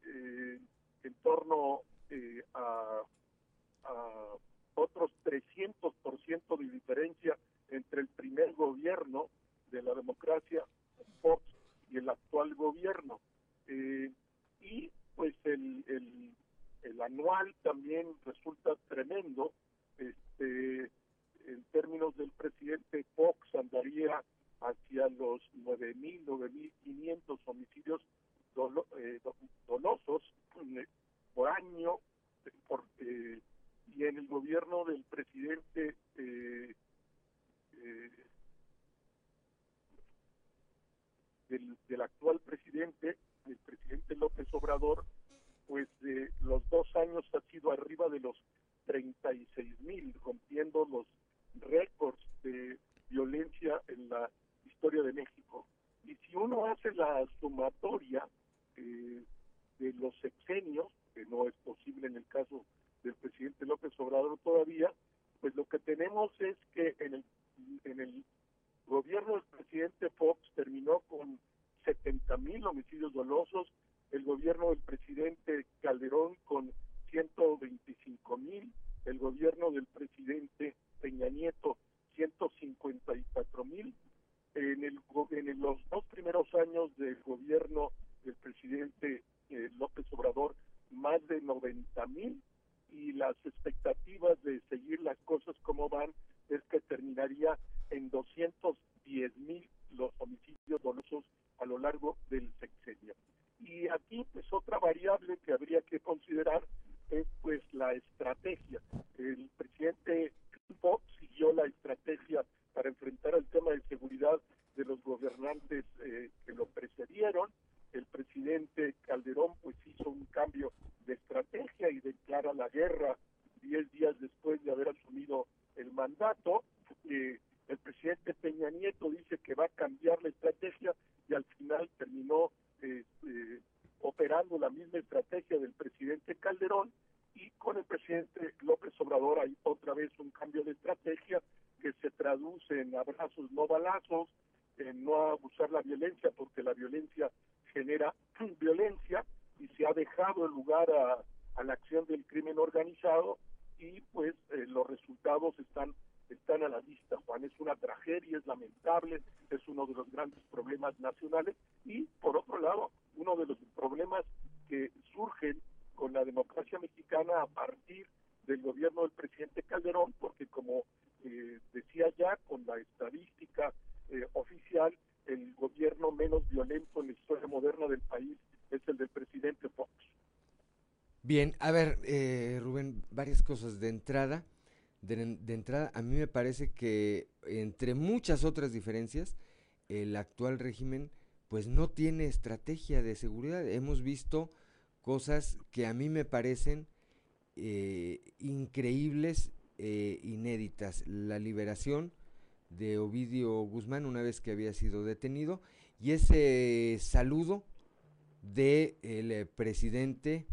eh, en torno eh, a, a otros 300% de diferencia entre el primer gobierno de la democracia Fox y el actual gobierno. y pues el, el, el, anual también resulta tremendo. Este, en términos del presidente Fox andaría hacia los 9.000, 9.500 homicidios eh, dolosos eh, por año eh, y en el gobierno del presidente del, del, actual presidente, el presidente López Obrador, pues los dos años ha sido arriba de los 36 mil, rompiendo los récords de violencia en la historia de México. Y si uno hace la sumatoria eh, de los sexenios, que no es posible en el caso del presidente López Obrador todavía, pues lo que tenemos es que en el, en el gobierno del presidente Fox terminó con 70 mil homicidios dolosos, el gobierno del presidente Calderón con 125 mil, el gobierno del presidente Peña Nieto 154 mil, en, el, en los dos primeros años del gobierno del presidente eh, López Obrador más de 90 mil y las expectativas de seguir las cosas como van es que terminaría en 210 mil los homicidios dolosos a lo largo del sexenio. Y aquí pues otra variable que habría que considerar es pues la estrategia. El presidente Fox siguió la estrategia para enfrentar el tema de seguridad de los gobernantes eh, que lo precedieron. El presidente Calderón pues hizo un cambio de estrategia y declara la guerra diez días después de haber asumido el mandato. Eh, el presidente Peña Nieto dice que va a cambiar la estrategia y al final terminó eh, eh, operando la misma estrategia del presidente Calderón y con el presidente López Obrador hay otra vez un cambio de estrategia que se traduce en abrazos no balazos, en no abusar la violencia porque la violencia genera violencia y se ha dejado el lugar a, la acción del crimen organizado y pues eh, los resultados están están a la vista, Juan. Es una tragedia, es lamentable, es uno de los grandes problemas nacionales y, por otro lado, uno de los problemas que surgen con la democracia mexicana a partir del gobierno del presidente Calderón, porque como eh, decía ya, con la estadística eh, oficial, el gobierno menos violento en la historia moderna del país es el del presidente Fox. Bien, a ver, eh, Rubén, varias cosas de entrada. De, de, entrada, a mí me parece que entre muchas otras diferencias, el actual régimen pues no tiene estrategia de seguridad. Hemos visto cosas que a mí me parecen eh, increíbles, e inéditas. La liberación de Ovidio Guzmán una vez que había sido detenido y ese saludo del el presidente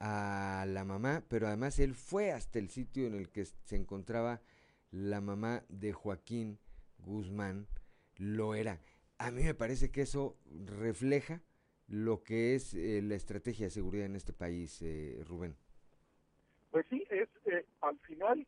a la mamá, pero además él fue hasta el sitio en el que se encontraba la mamá de Joaquín Guzmán, lo era. A mí me parece que eso refleja lo que es eh, la estrategia de seguridad en este país, eh, Rubén. Pues sí, es eh, al final,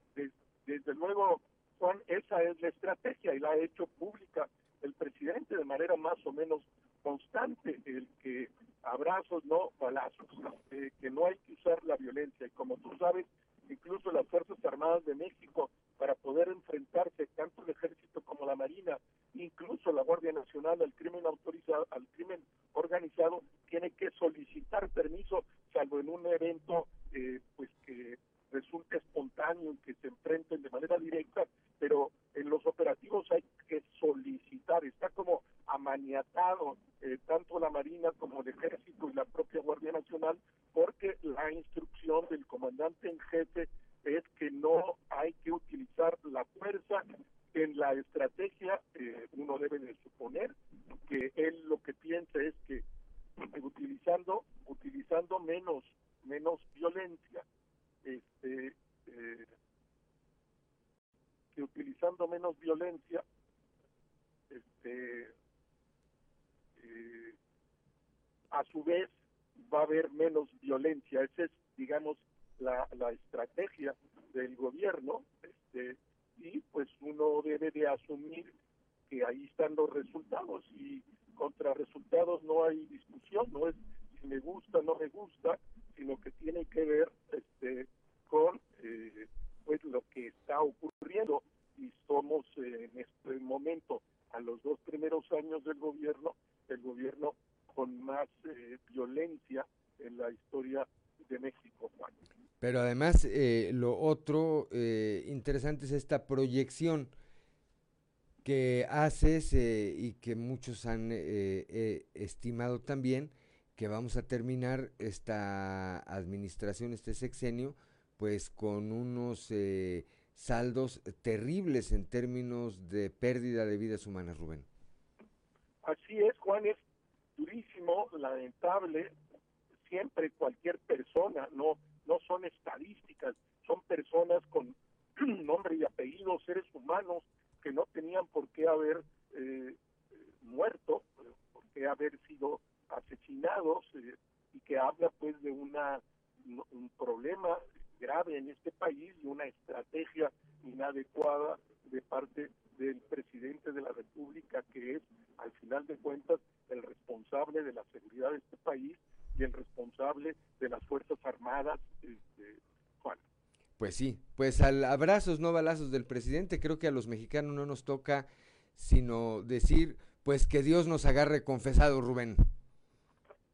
desde luego, Juan, esa es la estrategia y la ha hecho pública el presidente de manera más o menos constante, el que abrazos, no balazos, que no hay que usar la violencia. Y como tú sabes, incluso las Fuerzas Armadas de México, para poder enfrentarse tanto el ejército como la Marina, incluso la Guardia Nacional al crimen autorizado, al crimen organizado, tiene que solicitar permiso, salvo en un evento eh, pues que resulte espontáneo y que se enfrenten de manera directa, pero en los operativos hay que solicitar, está como amaniatado eh, tanto la Marina como el Ejército y la propia Guardia Nacional, porque la instrucción del comandante en jefe es que no hay que utilizar la fuerza en la estrategia, eh, uno debe de suponer que él lo que piensa es que utilizando utilizando menos menos violencia, este eh, que utilizando menos violencia, este eh, a su vez va a haber menos violencia. Esa es, digamos, la, la estrategia del gobierno. Este, y pues uno debe de asumir que ahí están los resultados y contra resultados no hay discusión, no es si me gusta, no me gusta, sino que tiene que ver este, con eh, pues lo que está ocurriendo y somos en este momento a los dos primeros años del gobierno el gobierno con más eh, violencia en la historia de México, Juan. Pero además, eh, lo otro eh, interesante es esta proyección que haces eh, y que muchos han estimado también que vamos a terminar esta administración, este sexenio, pues con unos saldos terribles en términos de pérdida de vidas humanas, Rubén. Así es, Juan, es durísimo, lamentable, siempre cualquier persona, no no son estadísticas, son personas con nombre y apellido, seres humanos que no tenían por qué haber eh, muerto, por qué haber sido asesinados eh, y que habla pues de una un problema grave en este país y una estrategia adecuada de parte del presidente de la República, que es, al final de cuentas, el responsable de la seguridad de este país y el responsable de las Fuerzas Armadas, este, Juan. Pues sí, pues al abrazos, no balazos del presidente, creo que a los mexicanos no nos toca sino decir, pues que Dios nos agarre confesado, Rubén.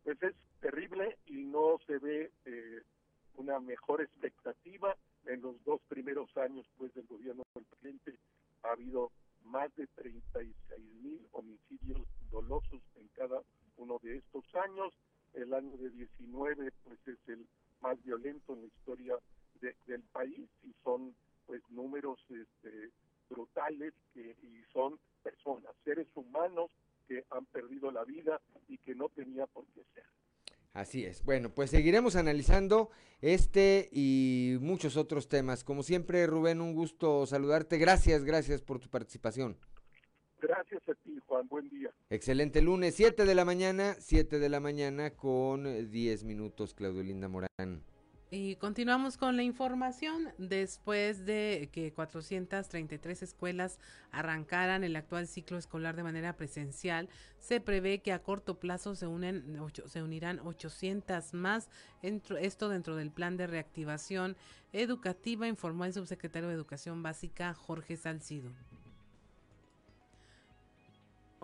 Pues es terrible y no se ve eh, una mejor expectativa en los dos primeros años pues del gobierno del presidente ha habido más de 36 mil homicidios dolosos en cada uno de estos años el año de 19 pues es el más violento en la historia del país y son pues números este, que, y son personas, seres humanos que han perdido la vida y que no tenía por qué ser. Así es. Bueno, pues seguiremos analizando este y muchos otros temas. Como siempre, Rubén, un gusto saludarte. Gracias, gracias por tu participación. Gracias a ti, Juan. Buen día. Excelente lunes, 7 de la mañana, 7 de la mañana con 10 minutos, Claudio Linda Morán. Y continuamos con la información. Después de que 433 escuelas arrancaran el actual ciclo escolar de manera presencial, se prevé que a corto plazo se, unen, se unirán 800 más. Esto dentro del plan de reactivación educativa, informó el subsecretario de Educación Básica, Jorge Salcido.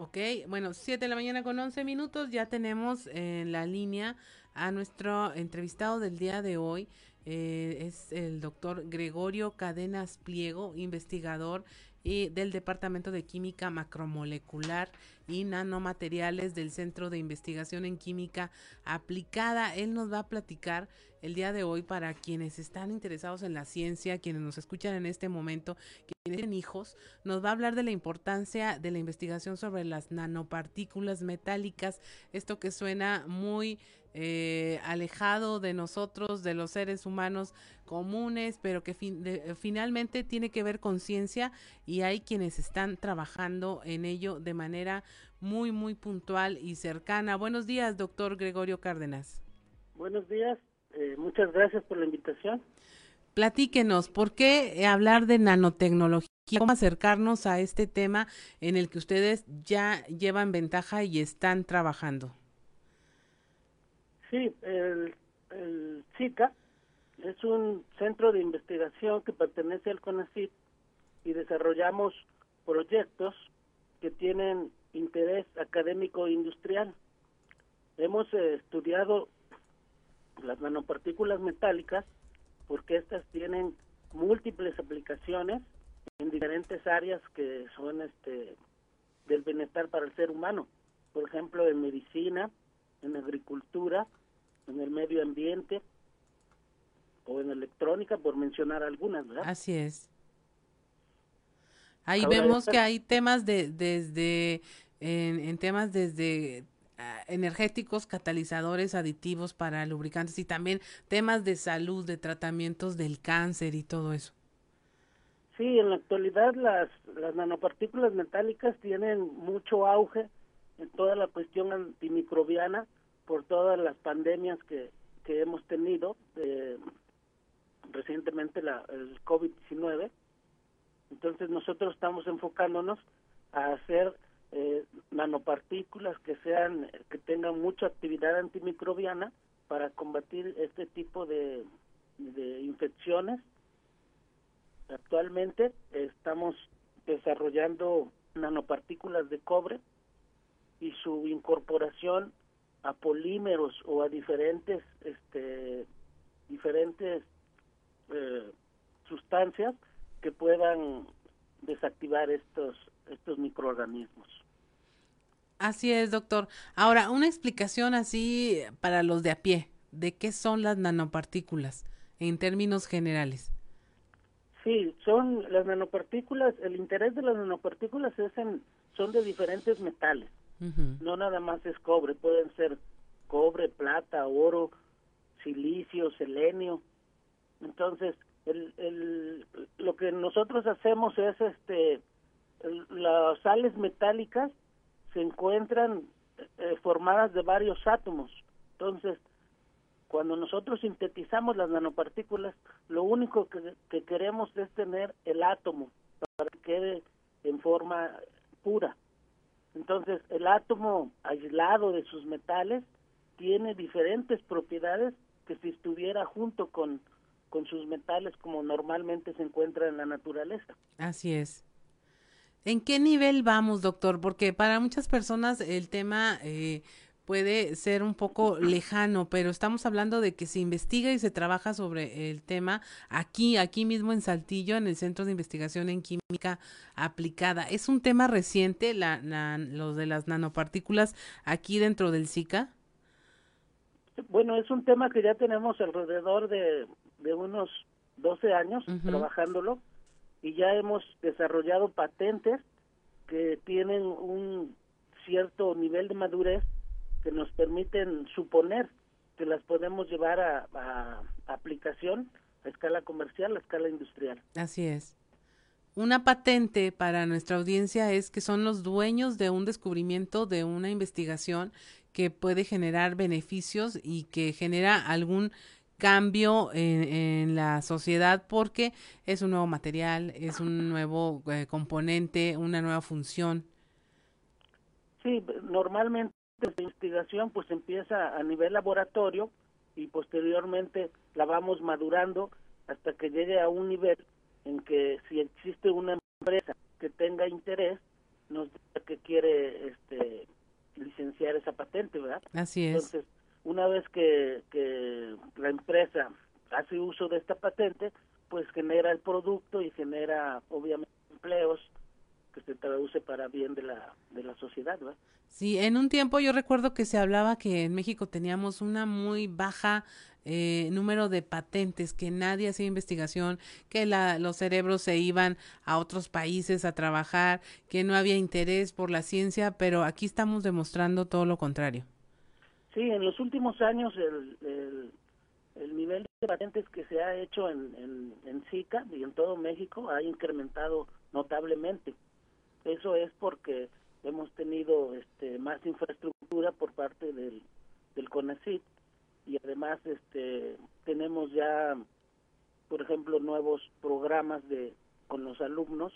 Ok, bueno, 7 de la mañana con 11 minutos, ya tenemos en la línea a nuestro entrevistado del día de hoy. Eh, es el doctor Gregorio Cadenas Pliego, investigador y del Departamento de Química Macromolecular y Nanomateriales del Centro de Investigación en Química Aplicada. Él nos va a platicar el día de hoy para quienes están interesados en la ciencia, quienes nos escuchan en este momento, quienes tienen hijos, nos va a hablar de la importancia de la investigación sobre las nanopartículas metálicas, esto que suena muy eh, alejado de nosotros, de los seres humanos comunes, pero que finalmente tiene que ver con ciencia y hay quienes están trabajando en ello de manera muy, muy puntual y cercana. Buenos días, doctor Gregorio Cárdenas. Buenos días, eh, muchas gracias por la invitación. Platíquenos, ¿por qué hablar de nanotecnología? ¿Cómo acercarnos a este tema en el que ustedes ya llevan ventaja y están trabajando? Sí, el, el CICA es un centro de investigación que pertenece al CONACYT y desarrollamos proyectos que tienen interés académico e industrial. Hemos eh, estudiado las nanopartículas metálicas porque estas tienen múltiples aplicaciones en diferentes áreas que son este del bienestar para el ser humano. Por ejemplo, en medicina, en agricultura, en el medio ambiente o en electrónica, por mencionar algunas, ¿verdad? Así es. Ahí vemos que hay temas de desde en, temas desde ah, energéticos, catalizadores, aditivos para lubricantes y también temas de salud, de tratamientos del cáncer y todo eso. Sí, en la actualidad las, las nanopartículas metálicas tienen mucho auge en toda la cuestión antimicrobiana por todas las pandemias que, que hemos tenido, eh, recientemente la, el COVID-19. Entonces nosotros estamos enfocándonos a hacer eh, nanopartículas que sean que tengan mucha actividad antimicrobiana para combatir este tipo de, de infecciones. Actualmente estamos desarrollando nanopartículas de cobre y su incorporación a polímeros o a diferentes este diferentes eh, sustancias que puedan desactivar estos estos microorganismos. Así es, doctor. Ahora, una explicación así para los de a pie, ¿de qué son las nanopartículas en términos generales? Sí, son las nanopartículas, el interés de las nanopartículas es en, son de diferentes metales. No nada más es cobre, pueden ser cobre, plata, oro, silicio, selenio. Entonces, el, el, lo que nosotros hacemos es, este, las sales metálicas se encuentran eh, formadas de varios átomos. Entonces, Cuando nosotros sintetizamos las nanopartículas, lo único que, queremos es tener el átomo para que quede en forma pura. Entonces, el átomo aislado de sus metales tiene diferentes propiedades que si estuviera junto con, con sus metales como normalmente se encuentra en la naturaleza. Así es. ¿En qué nivel vamos, doctor? Porque para muchas personas el tema eh, puede ser un poco lejano, pero estamos hablando de que se investiga y se trabaja sobre el tema aquí, aquí mismo en Saltillo, en el Centro de Investigación en Química Aplicada. ¿Es un tema reciente, la, los de las nanopartículas aquí dentro del SICA? Bueno, es un tema que ya tenemos alrededor de, de unos 12 años trabajándolo y ya hemos desarrollado patentes que tienen un cierto nivel de madurez que nos permiten suponer que las podemos llevar a, aplicación a escala comercial, a escala industrial. Así es. Una patente para nuestra audiencia es que son los dueños de un descubrimiento, de una investigación que puede generar beneficios y que genera algún cambio en, la sociedad porque es un nuevo material, es un nuevo eh, componente, una nueva función. Sí, normalmente la investigación pues empieza a nivel laboratorio y posteriormente la vamos madurando hasta que llegue a un nivel en que si existe una empresa que tenga interés nos diga que quiere este licenciar esa patente, ¿verdad? Así es. Entonces, una vez que, que la empresa hace uso de esta patente, pues genera el producto y genera obviamente empleos que se traduce para bien de la, de la sociedad, ¿verdad? Sí, en un tiempo yo recuerdo que se hablaba que en México teníamos una muy baja eh, número de patentes, que nadie hacía investigación, que la, los cerebros se iban a otros países a trabajar, que no había interés por la ciencia, pero aquí estamos demostrando todo lo contrario. Sí, en los últimos años el, el, nivel de patentes que se ha hecho en, en, en SICA y en todo México ha incrementado notablemente. Eso es porque hemos tenido este, más infraestructura por parte del, del CONACYT y además este, tenemos ya, por ejemplo, nuevos programas de con los alumnos,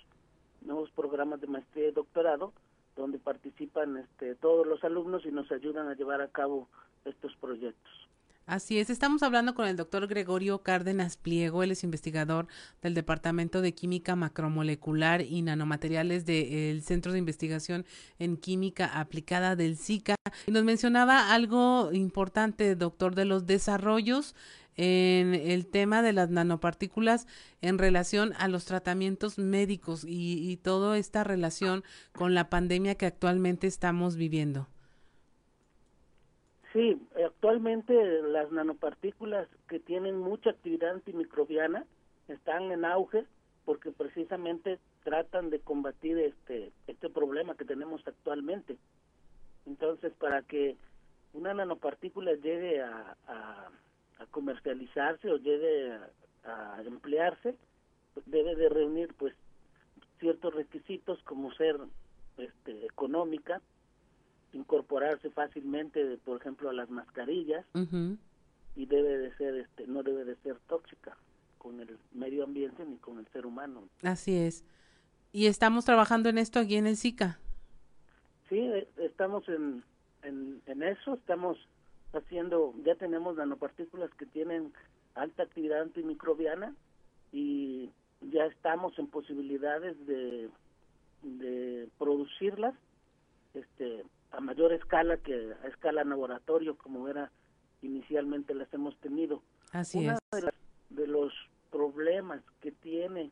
nuevos programas de maestría y doctorado, donde participan este, todos los alumnos y nos ayudan a llevar a cabo estos proyectos. Así es, estamos hablando con el doctor Gregorio Cárdenas Pliego, él es investigador del Departamento de Química Macromolecular y Nanomateriales del Centro de Investigación en Química Aplicada del SICA. Y nos mencionaba algo importante, doctor, de los desarrollos en el tema de las nanopartículas en relación a los tratamientos médicos y, y toda esta relación con la pandemia que actualmente estamos viviendo. Sí, actualmente las nanopartículas que tienen mucha actividad antimicrobiana están en auge porque precisamente tratan de combatir este este problema que tenemos actualmente. Entonces, para que una nanopartícula llegue a, a, comercializarse o llegue a, a emplearse, debe de reunir pues ciertos requisitos como ser este, económica, incorporarse fácilmente, por ejemplo, a las mascarillas y debe de ser, este, no debe de ser tóxica con el medio ambiente ni con el ser humano. Así es. ¿Y estamos trabajando en esto aquí en el SICA? Sí, e, estamos en, en, en eso, estamos haciendo, ya tenemos nanopartículas que tienen alta actividad antimicrobiana y ya estamos en posibilidades de, de producirlas este a mayor escala que a escala laboratorio como era inicialmente las hemos tenido. Así Uno De, los problemas que tiene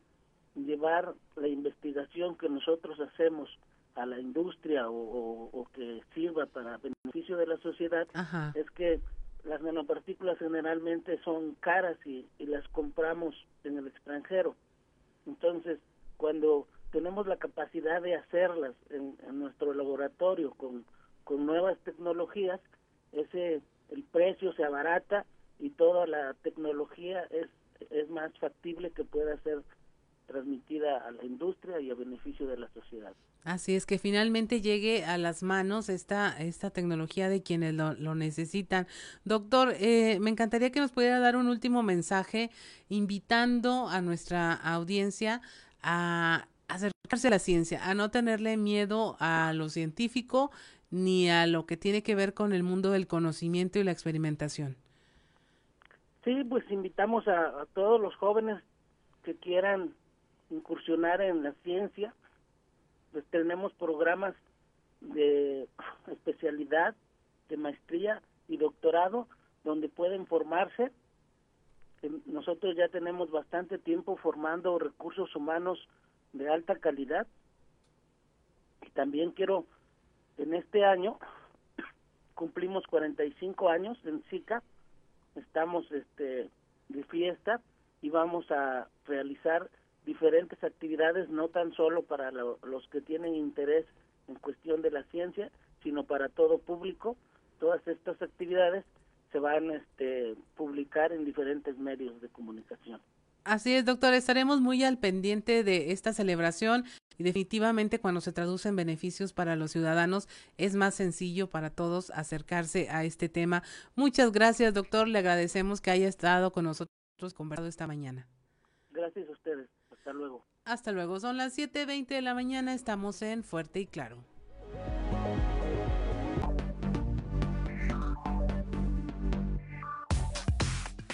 llevar la investigación que nosotros hacemos a la industria o, que sirva para beneficio de la sociedad es que las nanopartículas generalmente son caras y, las compramos en el extranjero. Entonces, cuando tenemos la capacidad de hacerlas en, nuestro laboratorio con, con nuevas tecnologías, ese el precio se abarata y toda la tecnología es, es más factible que pueda ser transmitida a la industria y a beneficio de la sociedad. Así es que finalmente llegue a las manos esta, esta tecnología de quienes lo, lo necesitan. Doctor, eh, me encantaría que nos pudiera dar un último mensaje invitando a nuestra audiencia a acercarse a la ciencia, a no tenerle miedo a lo científico ni a lo que tiene que ver con el mundo del conocimiento y la experimentación. Sí, pues invitamos a, a todos los jóvenes que quieran incursionar en la ciencia, pues tenemos programas de especialidad, de maestría y doctorado donde pueden formarse. Nosotros ya tenemos bastante tiempo formando recursos humanos de alta calidad. Y también quiero, en este año, cumplimos 45 años en SICA, estamos este, de fiesta y vamos a realizar diferentes actividades, no tan solo para los que tienen interés en cuestión de la ciencia, sino para todo público. Todas estas actividades se van a este, publicar en diferentes medios de comunicación. Así es, doctor, estaremos muy al pendiente de esta celebración y definitivamente cuando se traducen beneficios para los ciudadanos es más sencillo para todos acercarse a este tema. Muchas gracias, doctor. Le agradecemos que haya estado con nosotros conversando esta mañana. Gracias a ustedes. Hasta luego. Hasta luego. Son las 7.20 de la mañana. Estamos en Fuerte y Claro.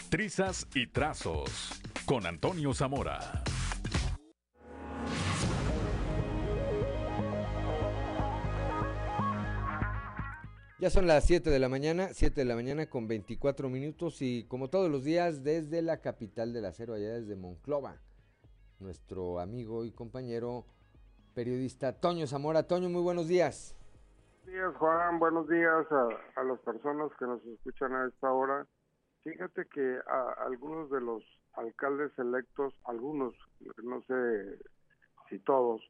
Trizas y trazos con Antonio Zamora. Ya son las 7 de la mañana, 7 de la mañana con 24 minutos y como todos los días desde la capital del acero, allá desde Monclova, nuestro amigo y compañero periodista Toño Zamora. Toño, muy buenos días. Buenos días, Juan. Buenos días a, a las personas que nos escuchan a esta hora. Fíjate que a, algunos de los alcaldes electos, algunos, no sé si todos,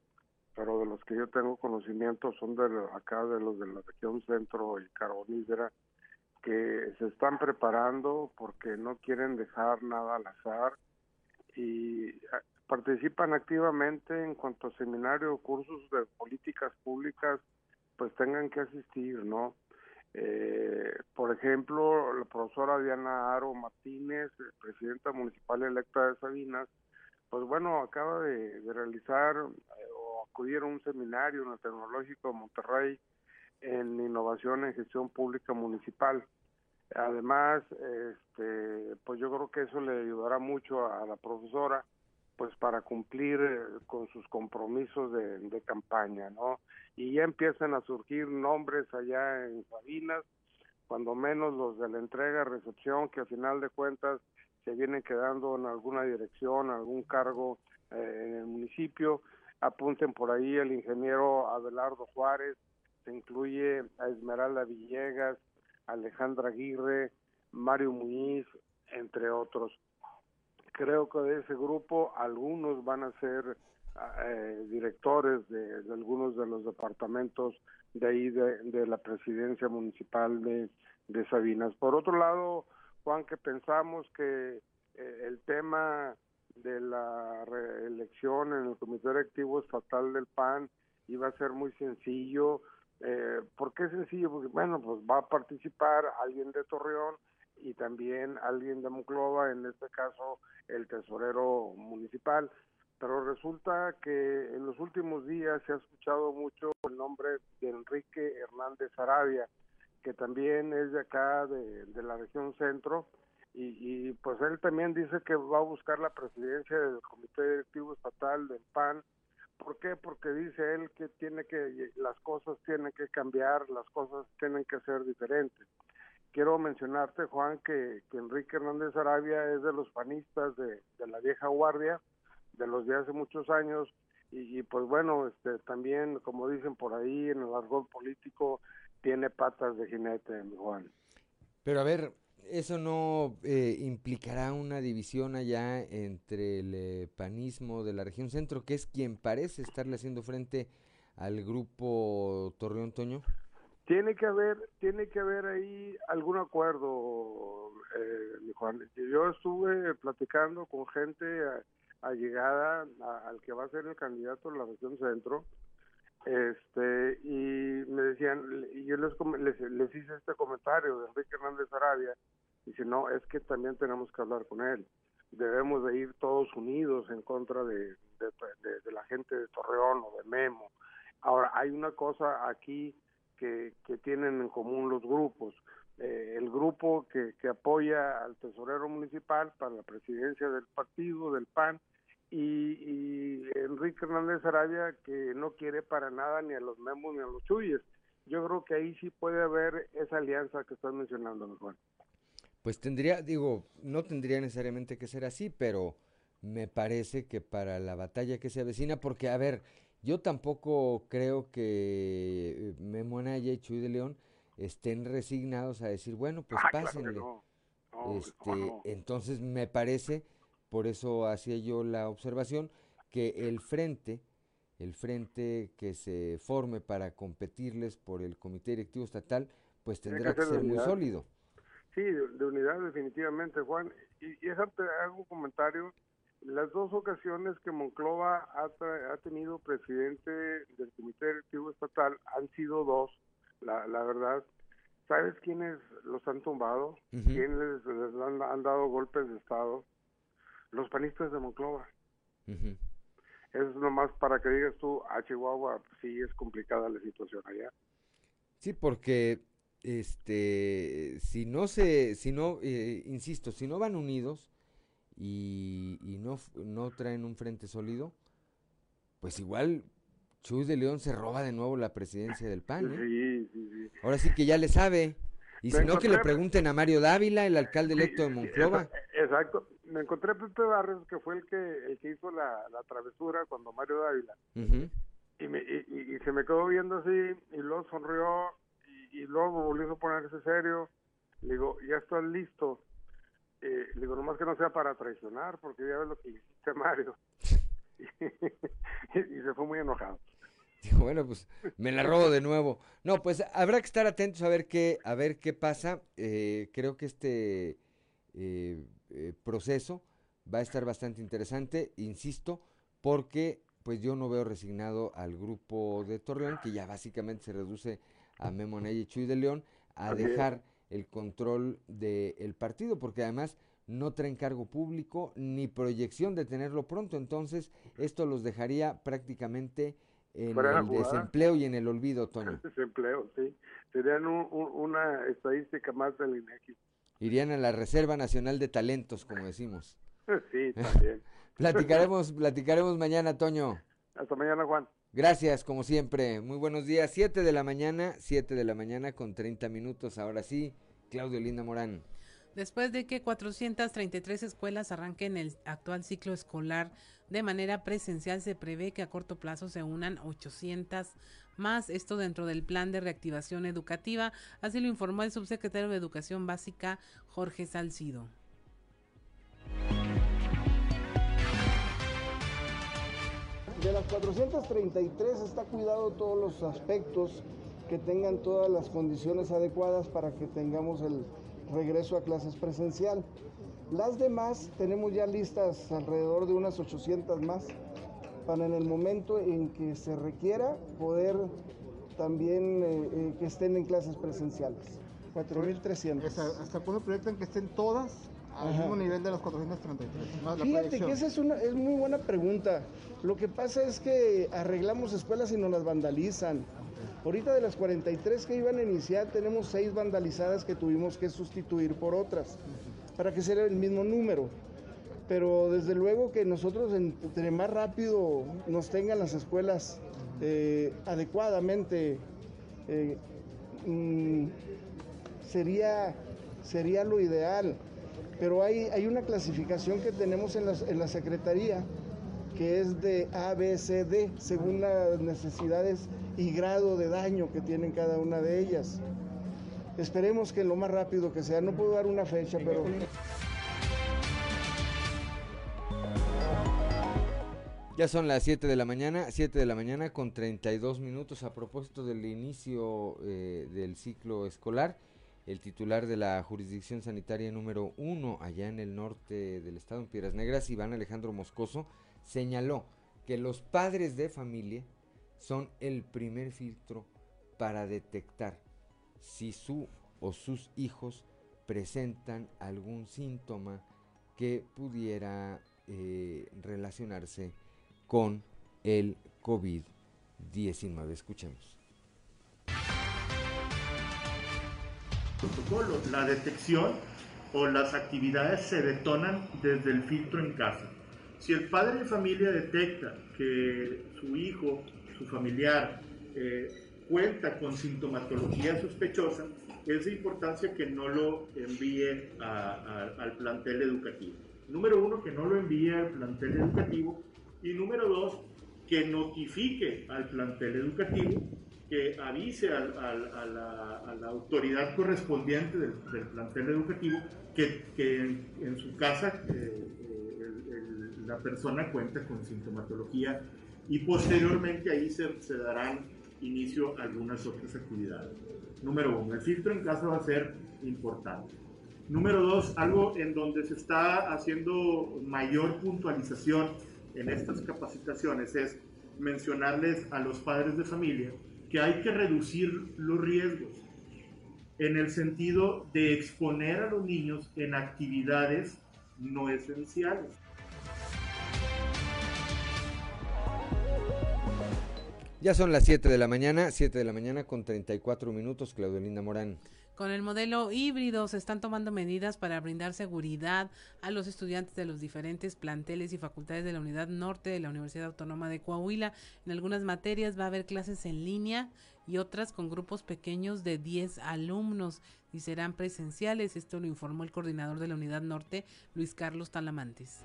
pero de los que yo tengo conocimiento son de acá de los de la región centro y carbonífera que se están preparando porque no quieren dejar nada al azar y ah, participan activamente en cuanto a seminarios, cursos de políticas públicas, pues tengan que asistir, ¿no? Eh, por ejemplo, la profesora Diana Aro Martínez, presidenta municipal electa de Sabinas, pues bueno, acaba de, realizar eh, o acudir a un seminario en el Tecnológico de Monterrey en innovación en gestión pública municipal. Además, este, pues yo creo que eso le ayudará mucho a, la profesora, pues para cumplir eh, con sus compromisos de, de, campaña, ¿no? Y ya empiezan a surgir nombres allá en Sabinas, cuando menos los de la entrega, recepción, que al final de cuentas se vienen quedando en alguna dirección, algún cargo eh, en el municipio. Apunten por ahí el ingeniero Abelardo Juárez, se incluye a Esmeralda Villegas, Alejandra Aguirre, Mario Muñiz, entre otros. Creo que de ese grupo algunos van a ser eh, directores de, de, algunos de los departamentos de ahí de, de la presidencia municipal de, de Sabinas. Por otro lado, Juan, que pensamos que eh, el tema de la reelección en el Comité Directivo Estatal del PAN iba a ser muy sencillo. Eh, ¿Por qué sencillo? Porque, bueno, pues va a participar alguien de Torreón y también alguien de Monclova, en este caso el tesorero municipal. Pero resulta que en los últimos días se ha escuchado mucho el nombre de Enrique Hernández Arabia, que también es de acá, de, la región centro, y, y, pues él también dice que va a buscar la presidencia del Comité Directivo Estatal del PAN. ¿Por qué? Porque dice él que tiene que las cosas tienen que cambiar, las cosas tienen que ser diferentes. Quiero mencionarte, Juan, que, que Enrique Hernández Arabia es de los panistas de, la vieja guardia, de los de hace muchos años, y, pues bueno, este también, como dicen por ahí en el argot político, tiene patas de jinete, Juan. Pero a ver, ¿eso no eh, implicará una división allá entre el eh, panismo de la región centro, que es quien parece estarle haciendo frente al grupo Torreón Toño? Tiene que haber, tiene que haber ahí algún acuerdo, eh, Juan. Yo estuve platicando con gente allegada al que va a ser el candidato de la región centro, este y me decían, y yo les, les, les hice este comentario de Enrique Hernández Arabia, dice, no, es que también tenemos que hablar con él, debemos de ir todos unidos en contra de, de, la gente de Torreón o de Memo. Ahora, hay una cosa aquí que, tienen en común los grupos, eh, el grupo que, que apoya al tesorero municipal para la presidencia del partido, del PAN, y, Enrique Hernández Arabia que no quiere para nada ni a los memos ni a los chuyes. Yo creo que ahí sí puede haber esa alianza que estás mencionando, Juan. Pues tendría, digo, no tendría necesariamente que ser así, pero me parece que para la batalla que se avecina, porque a ver, yo tampoco creo que Memo Anaya y Chuy de León estén resignados a decir, bueno, pues ah, pásenle. este, Entonces me parece por eso hacía yo la observación que el frente, el frente que se forme para competirles por el comité directivo estatal, pues tendrá que, ser, muy sólido. Sí, de, unidad definitivamente, Juan. Y, y te hago un comentario. Las dos ocasiones que Monclova ha, ha, tenido presidente del comité directivo estatal han sido dos, la, la verdad. ¿Sabes quiénes los han tumbado? ¿Quiénes les, han, han dado golpes de Estado? los panistas de Monclova. Es nomás para que digas tú, a Chihuahua sí es complicada la situación allá. Sí, porque este si no se si no eh, insisto si no van unidos y, y, no no traen un frente sólido pues igual Chuy de León se roba de nuevo la presidencia del PAN ¿eh? sí, sí, sí. ahora sí que ya le sabe y si no que le pregunten a Mario Dávila el alcalde electo de Monclova exacto me encontré a Pepe Barrios, que fue el que, el que hizo la, la travesura cuando Mario Dávila. y, me, y, se me quedó viendo así, y luego sonrió, y, luego volvió a ponerse serio. Le digo, ya estás listo. Eh, le digo, nomás que no sea para traicionar, porque ya ves lo que hiciste, Mario. y, se fue muy enojado. bueno, pues me la robo de nuevo. No, pues habrá que estar atentos a ver qué, a ver qué pasa. Eh, creo que este eh, eh, proceso va a estar bastante interesante, insisto, porque pues yo no veo resignado al grupo de Torreón, que ya básicamente se reduce a Memo y Chuy de León, a dejar el control del partido, porque además no traen cargo público ni proyección de tenerlo pronto, entonces esto los dejaría prácticamente en el desempleo y en el olvido, Toño. Desempleo, sí. Serían una estadística más del INEGI. Irían a la Reserva Nacional de Talentos, como decimos. Sí, también. platicaremos, platicaremos mañana, Toño. Hasta mañana, Juan. Gracias, como siempre. Muy buenos días. Siete de la mañana, siete de la mañana con 30 minutos. Ahora sí, Claudio Linda Morán. Después de que 433 escuelas arranquen el actual ciclo escolar de manera presencial, se prevé que a corto plazo se unan 800 más, esto dentro del plan de reactivación educativa, así lo informó el subsecretario de Educación Básica, Jorge Salcido. De las 433 está cuidado todos los aspectos que tengan todas las condiciones adecuadas para que tengamos el regreso a clases presencial. Las demás tenemos ya listas alrededor de unas 800 más para en el momento en que se requiera poder también eh, eh, que estén en clases presenciales. 4.300. ¿Hasta cuándo proyectan que estén todas al mismo nivel de los 433? Fíjate que esa es, una, es muy buena pregunta. Lo que pasa es que arreglamos escuelas y nos las vandalizan. Ahorita de las 43 que iban a iniciar, tenemos 6 vandalizadas que tuvimos que sustituir por otras, para que sea el mismo número pero desde luego que nosotros entre más rápido nos tengan las escuelas eh, adecuadamente, eh, mm, sería, sería lo ideal. Pero hay, hay una clasificación que tenemos en la, en la Secretaría que es de A, B, C, D, según las necesidades y grado de daño que tienen cada una de ellas. Esperemos que lo más rápido que sea, no puedo dar una fecha, pero... Ya son las 7 de la mañana, 7 de la mañana con 32 minutos a propósito del inicio eh, del ciclo escolar. El titular de la jurisdicción sanitaria número uno allá en el norte del estado, en Piedras Negras, Iván Alejandro Moscoso, señaló que los padres de familia son el primer filtro para detectar si su o sus hijos presentan algún síntoma que pudiera eh, relacionarse con el COVID-19. Escuchemos. Protocolo. La detección o las actividades se detonan desde el filtro en casa. Si el padre de familia detecta que su hijo, su familiar, eh, cuenta con sintomatología sospechosa, es de importancia que no lo envíe al plantel educativo. Número uno, que no lo envíe al plantel educativo. Y número dos, que notifique al plantel educativo que avise a, la, autoridad correspondiente del, plantel educativo que, en, su casa eh, la persona cuenta con sintomatología y posteriormente ahí se, se, darán inicio a algunas otras actividades. Número uno, el filtro en casa va a ser importante. Número dos, algo en donde se está haciendo mayor puntualización en estas capacitaciones es mencionarles a los padres de familia que hay que reducir los riesgos en el sentido de exponer a los niños en actividades no esenciales. Ya son las 7 de la mañana, 7 de la mañana con 34 minutos, Claudio Linda Morán. Con el modelo híbrido se están tomando medidas para brindar seguridad a los estudiantes de los diferentes planteles y facultades de la Unidad Norte de la Universidad Autónoma de Coahuila. En algunas materias va a haber clases en línea y otras con grupos pequeños de 10 alumnos y serán presenciales. Esto lo informó el coordinador de la Unidad Norte, Luis Carlos Talamantes.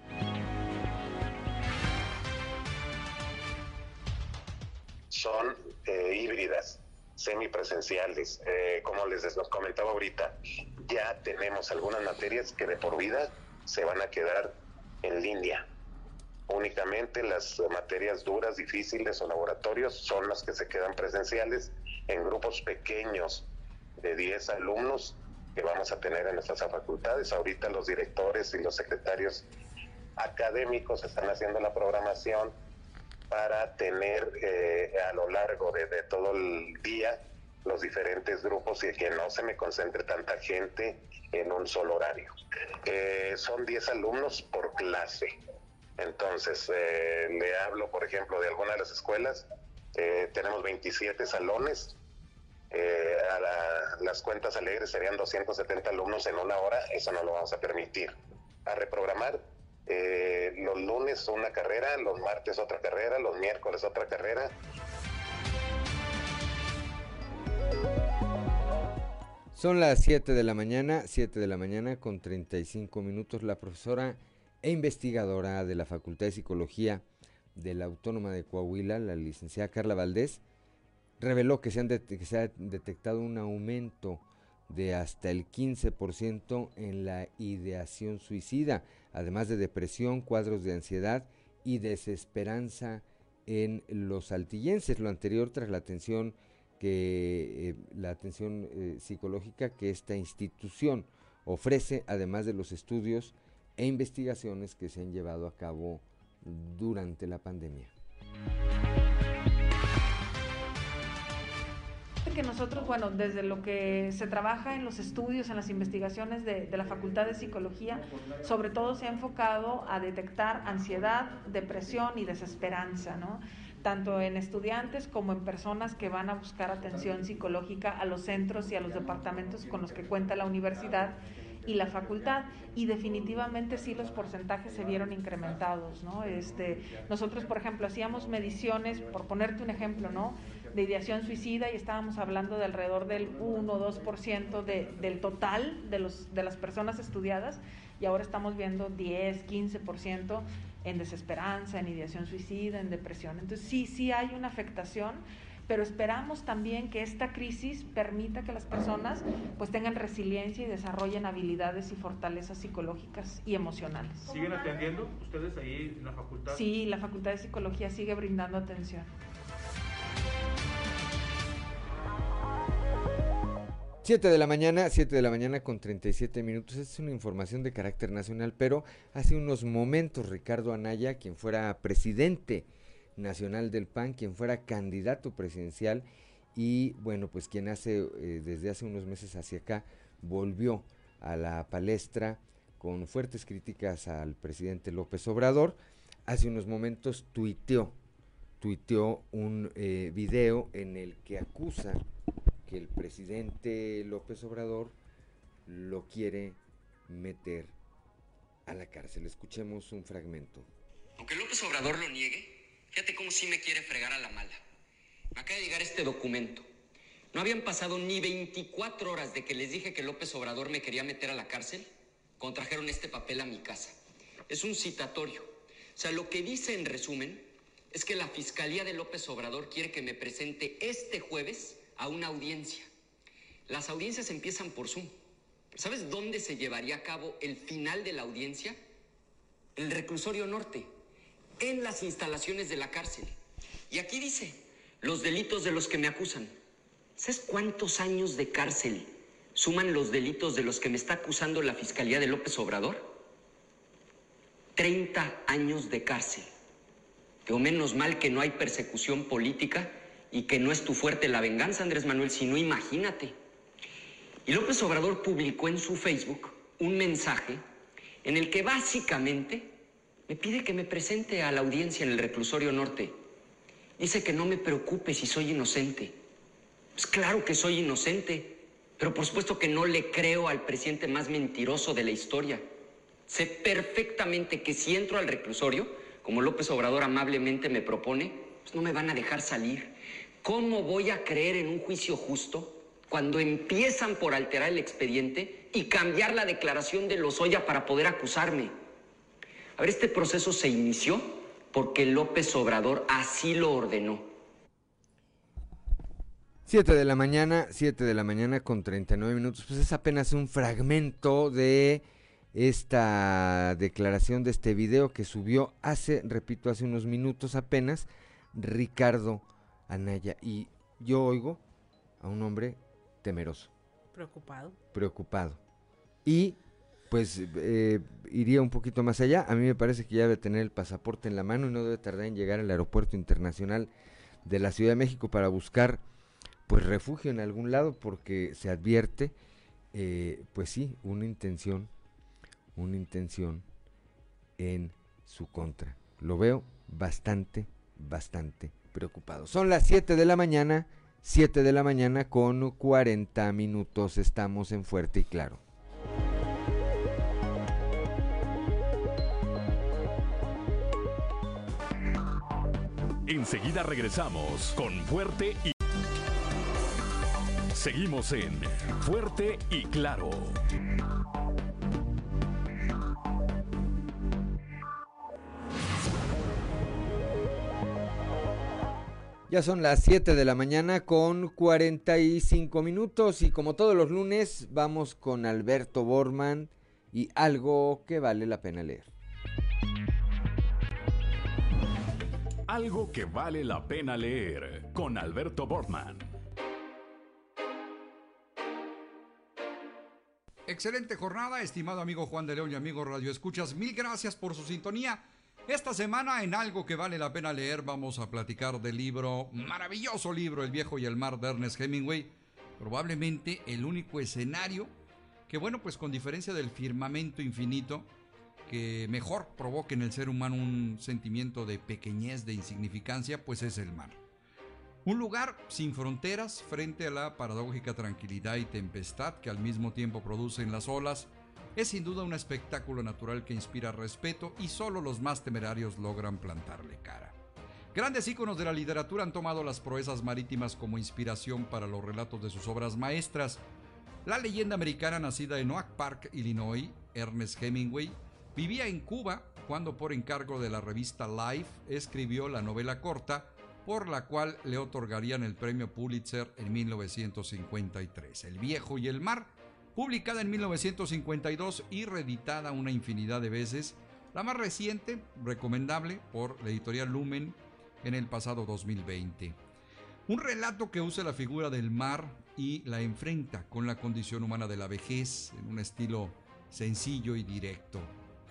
Son eh, híbridas semipresenciales. Eh, como les comentaba ahorita, ya tenemos algunas materias que de por vida se van a quedar en línea. Únicamente las materias duras, difíciles o laboratorios son las que se quedan presenciales en grupos pequeños de 10 alumnos que vamos a tener en nuestras facultades. Ahorita los directores y los secretarios académicos están haciendo la programación para tener eh, a lo largo de, todo el día los diferentes grupos y que no se me concentre tanta gente en un solo horario. Eh, son 10 alumnos por clase. Entonces, eh, le hablo, por ejemplo, de alguna de las escuelas. tenemos 27 salones. a las cuentas alegres serían 270 alumnos en una hora. Eso no lo vamos a permitir. A reprogramar eh, los lunes una carrera, los martes otra carrera, los miércoles otra carrera. Son las 7 de la mañana, 7 de la mañana con 35 minutos. La profesora e investigadora de la Facultad de Psicología de la Autónoma de Coahuila, la licenciada Carla Valdés, reveló que se, han que se ha detectado un aumento de hasta el 15% en la ideación suicida además de depresión, cuadros de ansiedad y desesperanza en los altillenses. Lo anterior tras la atención que eh, la atención eh, psicológica que esta institución ofrece, además de los estudios e investigaciones que se han llevado a cabo durante la pandemia. Que nosotros, bueno, desde lo que se trabaja en los estudios, en las investigaciones de, la Facultad de Psicología, sobre todo se ha enfocado a detectar ansiedad, depresión y desesperanza, ¿no? tanto en estudiantes como en personas que van a buscar atención psicológica a los centros y a los departamentos con los que cuenta la universidad y la facultad y definitivamente sí los porcentajes se vieron incrementados, ¿no? Este, nosotros, por ejemplo, hacíamos mediciones, por ponerte un ejemplo, ¿no? De ideación suicida y estábamos hablando de alrededor del 1 o 2% de, del total de, los, de las personas estudiadas y ahora estamos viendo 10, 15% en desesperanza, en ideación suicida, en depresión. Entonces sí, sí hay una afectación, pero esperamos también que esta crisis permita que las personas pues tengan resiliencia y desarrollen habilidades y fortalezas psicológicas y emocionales. ¿Siguen atendiendo ustedes ahí en la facultad? Sí, la Facultad de Psicología sigue brindando atención. 7 de la mañana, 7 de la mañana con 37 minutos. Esta es una información de carácter nacional, pero hace unos momentos Ricardo Anaya, quien fuera presidente nacional del PAN, quien fuera candidato presidencial y bueno, pues quien hace eh, desde hace unos meses hacia acá volvió a la palestra con fuertes críticas al presidente López Obrador. Hace unos momentos tuiteó, tuiteó un eh, video en el que acusa que el presidente López Obrador lo quiere meter a la cárcel. Escuchemos un fragmento. Aunque López Obrador lo niegue, fíjate cómo sí me quiere fregar a la mala. Me acaba de llegar este documento. No habían pasado ni 24 horas de que les dije que López Obrador me quería meter a la cárcel, contrajeron este papel a mi casa. Es un citatorio. O sea, lo que dice en resumen es que la Fiscalía de López Obrador quiere que me presente este jueves a una audiencia. Las audiencias empiezan por Zoom. ¿Sabes dónde se llevaría a cabo el final de la audiencia? El reclusorio norte, en las instalaciones de la cárcel. Y aquí dice, los delitos de los que me acusan. ¿Sabes cuántos años de cárcel suman los delitos de los que me está acusando la Fiscalía de López Obrador? 30 años de cárcel. Digo, menos mal que no hay persecución política y que no es tu fuerte la venganza, Andrés Manuel, sino imagínate. Y López Obrador publicó en su Facebook un mensaje en el que básicamente me pide que me presente a la audiencia en el reclusorio norte. Dice que no me preocupe si soy inocente. Pues claro que soy inocente, pero por supuesto que no le creo al presidente más mentiroso de la historia. Sé perfectamente que si entro al reclusorio, como López Obrador amablemente me propone, pues no me van a dejar salir. ¿Cómo voy a creer en un juicio justo cuando empiezan por alterar el expediente y cambiar la declaración de Lozoya para poder acusarme? A ver, este proceso se inició porque López Obrador así lo ordenó. 7 de la mañana, 7 de la mañana con 39 minutos. Pues es apenas un fragmento de esta declaración, de este video que subió hace, repito, hace unos minutos apenas, Ricardo Anaya. Y yo oigo a un hombre temeroso. Preocupado. Preocupado. Y pues eh, iría un poquito más allá. A mí me parece que ya debe tener el pasaporte en la mano y no debe tardar en llegar al aeropuerto internacional de la Ciudad de México para buscar pues refugio en algún lado porque se advierte eh, pues sí una intención una intención en su contra lo veo bastante bastante preocupados. Son las 7 de la mañana, 7 de la mañana con 40 minutos. Estamos en Fuerte y Claro. Enseguida regresamos con Fuerte y... Seguimos en Fuerte y Claro. Ya son las 7 de la mañana con 45 minutos y como todos los lunes vamos con Alberto Borman y algo que vale la pena leer. Algo que vale la pena leer con Alberto Borman. Excelente jornada, estimado amigo Juan de León y amigo Radio Escuchas. Mil gracias por su sintonía. Esta semana en algo que vale la pena leer vamos a platicar del libro, maravilloso libro, El viejo y el mar de Ernest Hemingway, probablemente el único escenario que bueno, pues con diferencia del firmamento infinito, que mejor provoque en el ser humano un sentimiento de pequeñez, de insignificancia, pues es el mar. Un lugar sin fronteras frente a la paradójica tranquilidad y tempestad que al mismo tiempo producen las olas, es sin duda un espectáculo natural que inspira respeto y solo los más temerarios logran plantarle cara. Grandes íconos de la literatura han tomado las proezas marítimas como inspiración para los relatos de sus obras maestras. La leyenda americana nacida en Oak Park, Illinois, Ernest Hemingway, vivía en Cuba cuando por encargo de la revista Life escribió la novela corta por la cual le otorgarían el premio Pulitzer en 1953. El viejo y el mar publicada en 1952 y reeditada una infinidad de veces, la más reciente, recomendable por la editorial Lumen en el pasado 2020. Un relato que usa la figura del mar y la enfrenta con la condición humana de la vejez en un estilo sencillo y directo.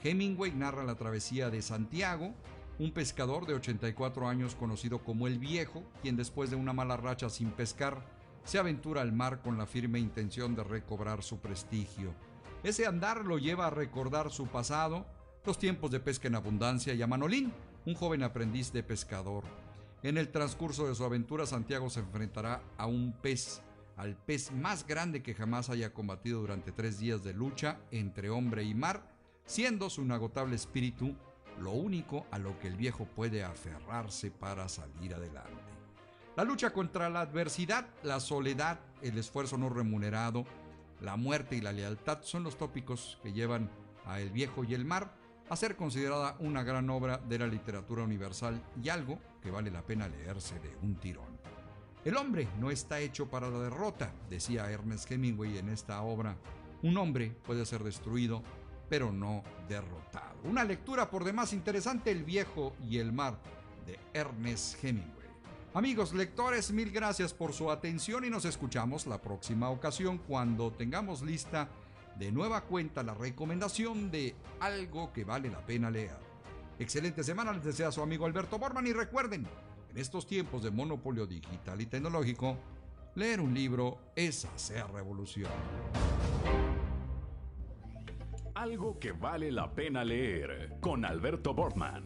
Hemingway narra la travesía de Santiago, un pescador de 84 años conocido como el Viejo, quien después de una mala racha sin pescar, se aventura al mar con la firme intención de recobrar su prestigio. Ese andar lo lleva a recordar su pasado, los tiempos de pesca en abundancia y a Manolín, un joven aprendiz de pescador. En el transcurso de su aventura, Santiago se enfrentará a un pez, al pez más grande que jamás haya combatido durante tres días de lucha entre hombre y mar, siendo su inagotable espíritu lo único a lo que el viejo puede aferrarse para salir adelante. La lucha contra la adversidad, la soledad, el esfuerzo no remunerado, la muerte y la lealtad son los tópicos que llevan a El viejo y el mar a ser considerada una gran obra de la literatura universal y algo que vale la pena leerse de un tirón. El hombre no está hecho para la derrota, decía Ernest Hemingway en esta obra. Un hombre puede ser destruido, pero no derrotado. Una lectura por demás interesante, El viejo y el mar, de Ernest Hemingway. Amigos lectores, mil gracias por su atención y nos escuchamos la próxima ocasión cuando tengamos lista de nueva cuenta la recomendación de algo que vale la pena leer. Excelente semana les desea su amigo Alberto Borman y recuerden, en estos tiempos de monopolio digital y tecnológico, leer un libro es hacer revolución. Algo que vale la pena leer con Alberto Borman.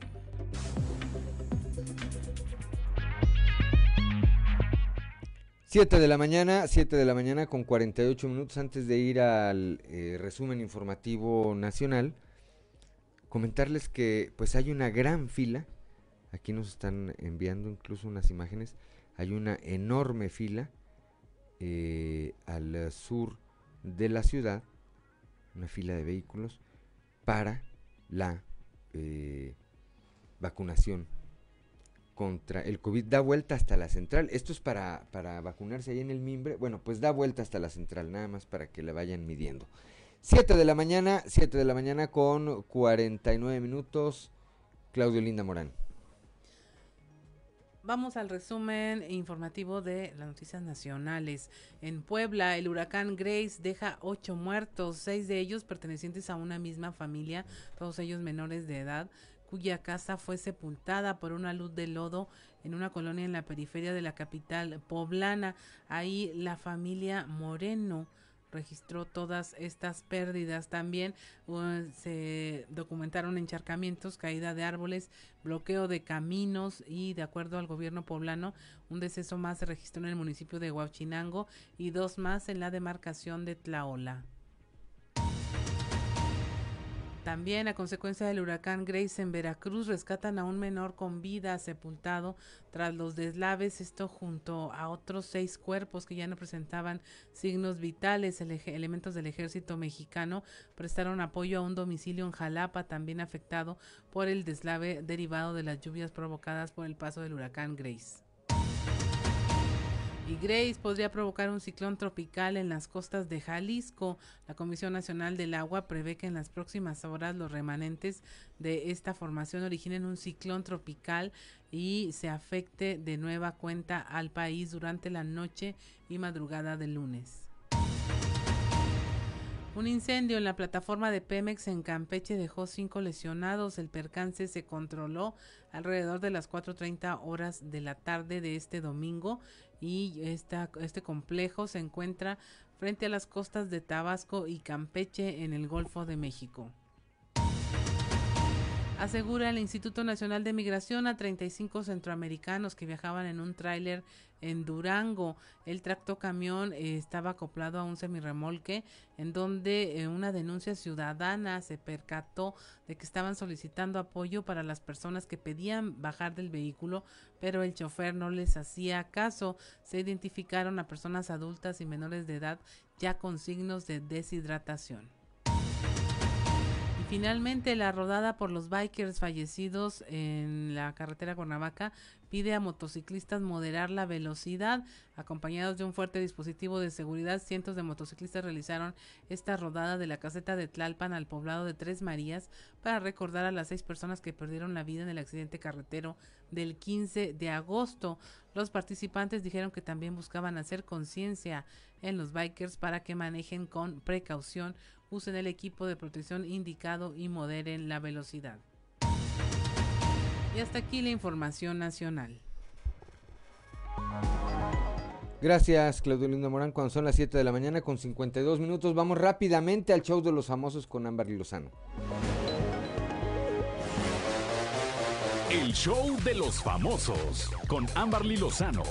Siete de la mañana, 7 de la mañana con 48 minutos antes de ir al eh, resumen informativo nacional. Comentarles que pues hay una gran fila, aquí nos están enviando incluso unas imágenes, hay una enorme fila eh, al sur de la ciudad una fila de vehículos para la eh, vacunación contra el COVID. Da vuelta hasta la central. Esto es para, para vacunarse ahí en el mimbre. Bueno, pues da vuelta hasta la central, nada más para que la vayan midiendo. 7 de la mañana, 7 de la mañana con 49 minutos. Claudio Linda Morán. Vamos al resumen informativo de las noticias nacionales. En Puebla, el huracán Grace deja ocho muertos, seis de ellos pertenecientes a una misma familia, todos ellos menores de edad, cuya casa fue sepultada por una luz de lodo en una colonia en la periferia de la capital poblana. Ahí la familia Moreno registró todas estas pérdidas. También uh, se documentaron encharcamientos, caída de árboles, bloqueo de caminos y de acuerdo al gobierno poblano, un deceso más se registró en el municipio de Huachinango y dos más en la demarcación de Tlaola. También a consecuencia del huracán Grace en Veracruz rescatan a un menor con vida sepultado tras los deslaves, esto junto a otros seis cuerpos que ya no presentaban signos vitales. elementos del ejército mexicano prestaron apoyo a un domicilio en Jalapa también afectado por el deslave derivado de las lluvias provocadas por el paso del huracán Grace y Grace podría provocar un ciclón tropical en las costas de Jalisco. La Comisión Nacional del Agua prevé que en las próximas horas los remanentes de esta formación originen un ciclón tropical y se afecte de nueva cuenta al país durante la noche y madrugada del lunes. Un incendio en la plataforma de Pemex en Campeche dejó cinco lesionados. El percance se controló alrededor de las 4.30 horas de la tarde de este domingo y este complejo se encuentra frente a las costas de Tabasco y Campeche en el Golfo de México. Asegura el Instituto Nacional de Migración a 35 centroamericanos que viajaban en un tráiler en Durango. El tractocamión eh, estaba acoplado a un semirremolque en donde eh, una denuncia ciudadana se percató de que estaban solicitando apoyo para las personas que pedían bajar del vehículo, pero el chofer no les hacía caso. Se identificaron a personas adultas y menores de edad ya con signos de deshidratación. Finalmente, la rodada por los bikers fallecidos en la carretera Cuernavaca pide a motociclistas moderar la velocidad. Acompañados de un fuerte dispositivo de seguridad, cientos de motociclistas realizaron esta rodada de la caseta de Tlalpan al poblado de Tres Marías para recordar a las seis personas que perdieron la vida en el accidente carretero del 15 de agosto. Los participantes dijeron que también buscaban hacer conciencia en los bikers para que manejen con precaución usen el equipo de protección indicado y moderen la velocidad. Y hasta aquí la información nacional. Gracias, Claudio Lindo Morán. Cuando son las 7 de la mañana con 52 minutos, vamos rápidamente al show de los famosos con Ámbar Lozano. El show de los famosos con Ámbar Lozano.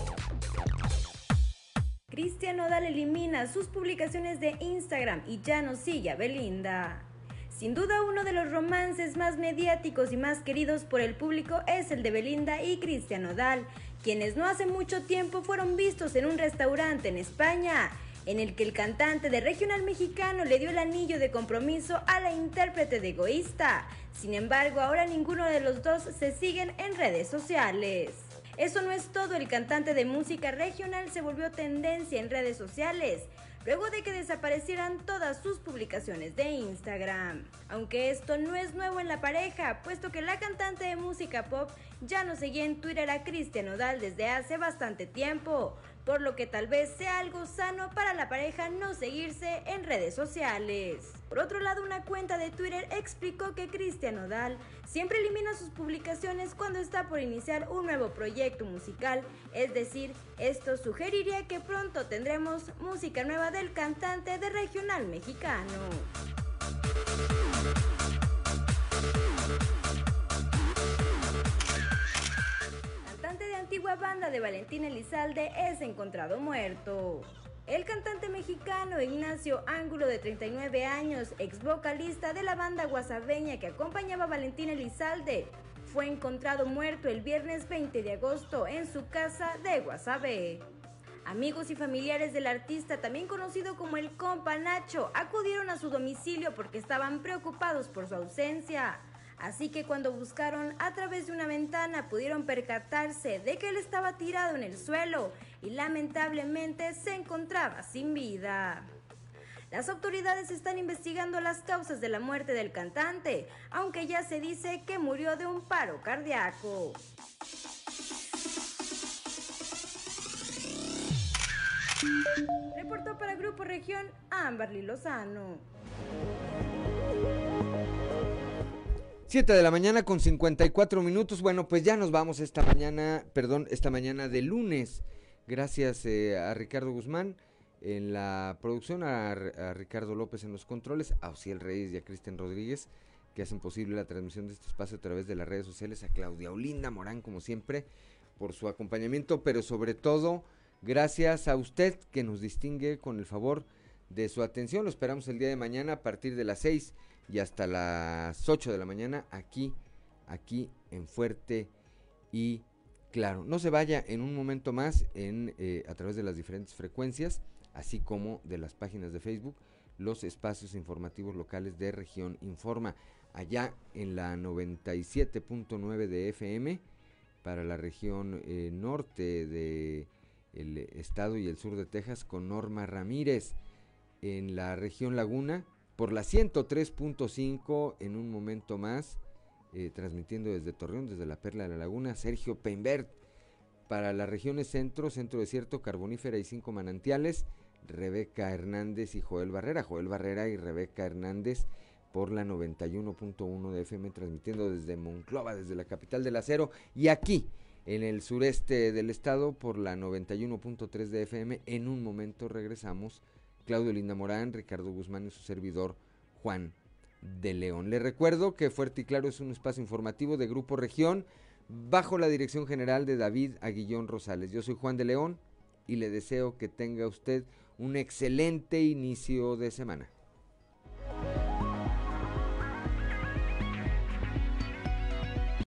Cristian Nodal elimina sus publicaciones de Instagram y ya no sigue a Belinda. Sin duda uno de los romances más mediáticos y más queridos por el público es el de Belinda y Cristian Nodal, quienes no hace mucho tiempo fueron vistos en un restaurante en España, en el que el cantante de regional mexicano le dio el anillo de compromiso a la intérprete de Egoísta. Sin embargo, ahora ninguno de los dos se siguen en redes sociales. Eso no es todo, el cantante de música regional se volvió tendencia en redes sociales luego de que desaparecieran todas sus publicaciones de Instagram. Aunque esto no es nuevo en la pareja, puesto que la cantante de música pop ya no seguía en Twitter a Cristian Odal desde hace bastante tiempo, por lo que tal vez sea algo sano para la pareja no seguirse en redes sociales. Por otro lado, una cuenta de Twitter explicó que Cristian Odal siempre elimina sus publicaciones cuando está por iniciar un nuevo proyecto musical, es decir, esto sugeriría que pronto tendremos música nueva del cantante de regional mexicano. Antigua banda de Valentín Elizalde es encontrado muerto. El cantante mexicano Ignacio Ángulo, de 39 años, ex vocalista de la banda guasabeña que acompañaba a Valentín Elizalde, fue encontrado muerto el viernes 20 de agosto en su casa de Guasave. Amigos y familiares del artista, también conocido como el compa Nacho, acudieron a su domicilio porque estaban preocupados por su ausencia. Así que cuando buscaron a través de una ventana pudieron percatarse de que él estaba tirado en el suelo y lamentablemente se encontraba sin vida. Las autoridades están investigando las causas de la muerte del cantante, aunque ya se dice que murió de un paro cardíaco. Reportó para Grupo Región Amberly Lozano. 7 de la mañana con 54 minutos. Bueno, pues ya nos vamos esta mañana, perdón, esta mañana de lunes. Gracias eh, a Ricardo Guzmán en la producción, a, Ricardo López en los controles, a Ociel Reyes y a Cristian Rodríguez que hacen posible la transmisión de este espacio a través de las redes sociales, a Claudia Olinda Morán, como siempre, por su acompañamiento, pero sobre todo Gracias a usted que nos distingue con el favor de su atención. Lo esperamos el día de mañana a partir de las 6 y hasta las 8 de la mañana aquí, aquí en Fuerte y Claro. No se vaya en un momento más en, eh, a través de las diferentes frecuencias, así como de las páginas de Facebook, los espacios informativos locales de Región Informa. Allá en la 97.9 de FM para la región eh, norte de estado y el sur de Texas con Norma Ramírez en la región Laguna por la 103.5 en un momento más eh, transmitiendo desde Torreón, desde la Perla de la Laguna, Sergio Peinbert para las regiones centro, centro desierto, carbonífera y cinco manantiales, Rebeca Hernández y Joel Barrera, Joel Barrera y Rebeca Hernández por la 91.1 de FM transmitiendo desde Monclova, desde la capital del acero y aquí en el sureste del estado por la 91.3 de FM. En un momento regresamos. Claudio Linda Morán, Ricardo Guzmán y su servidor Juan de León. Le recuerdo que Fuerte y Claro es un espacio informativo de Grupo Región bajo la dirección general de David Aguillón Rosales. Yo soy Juan de León y le deseo que tenga usted un excelente inicio de semana.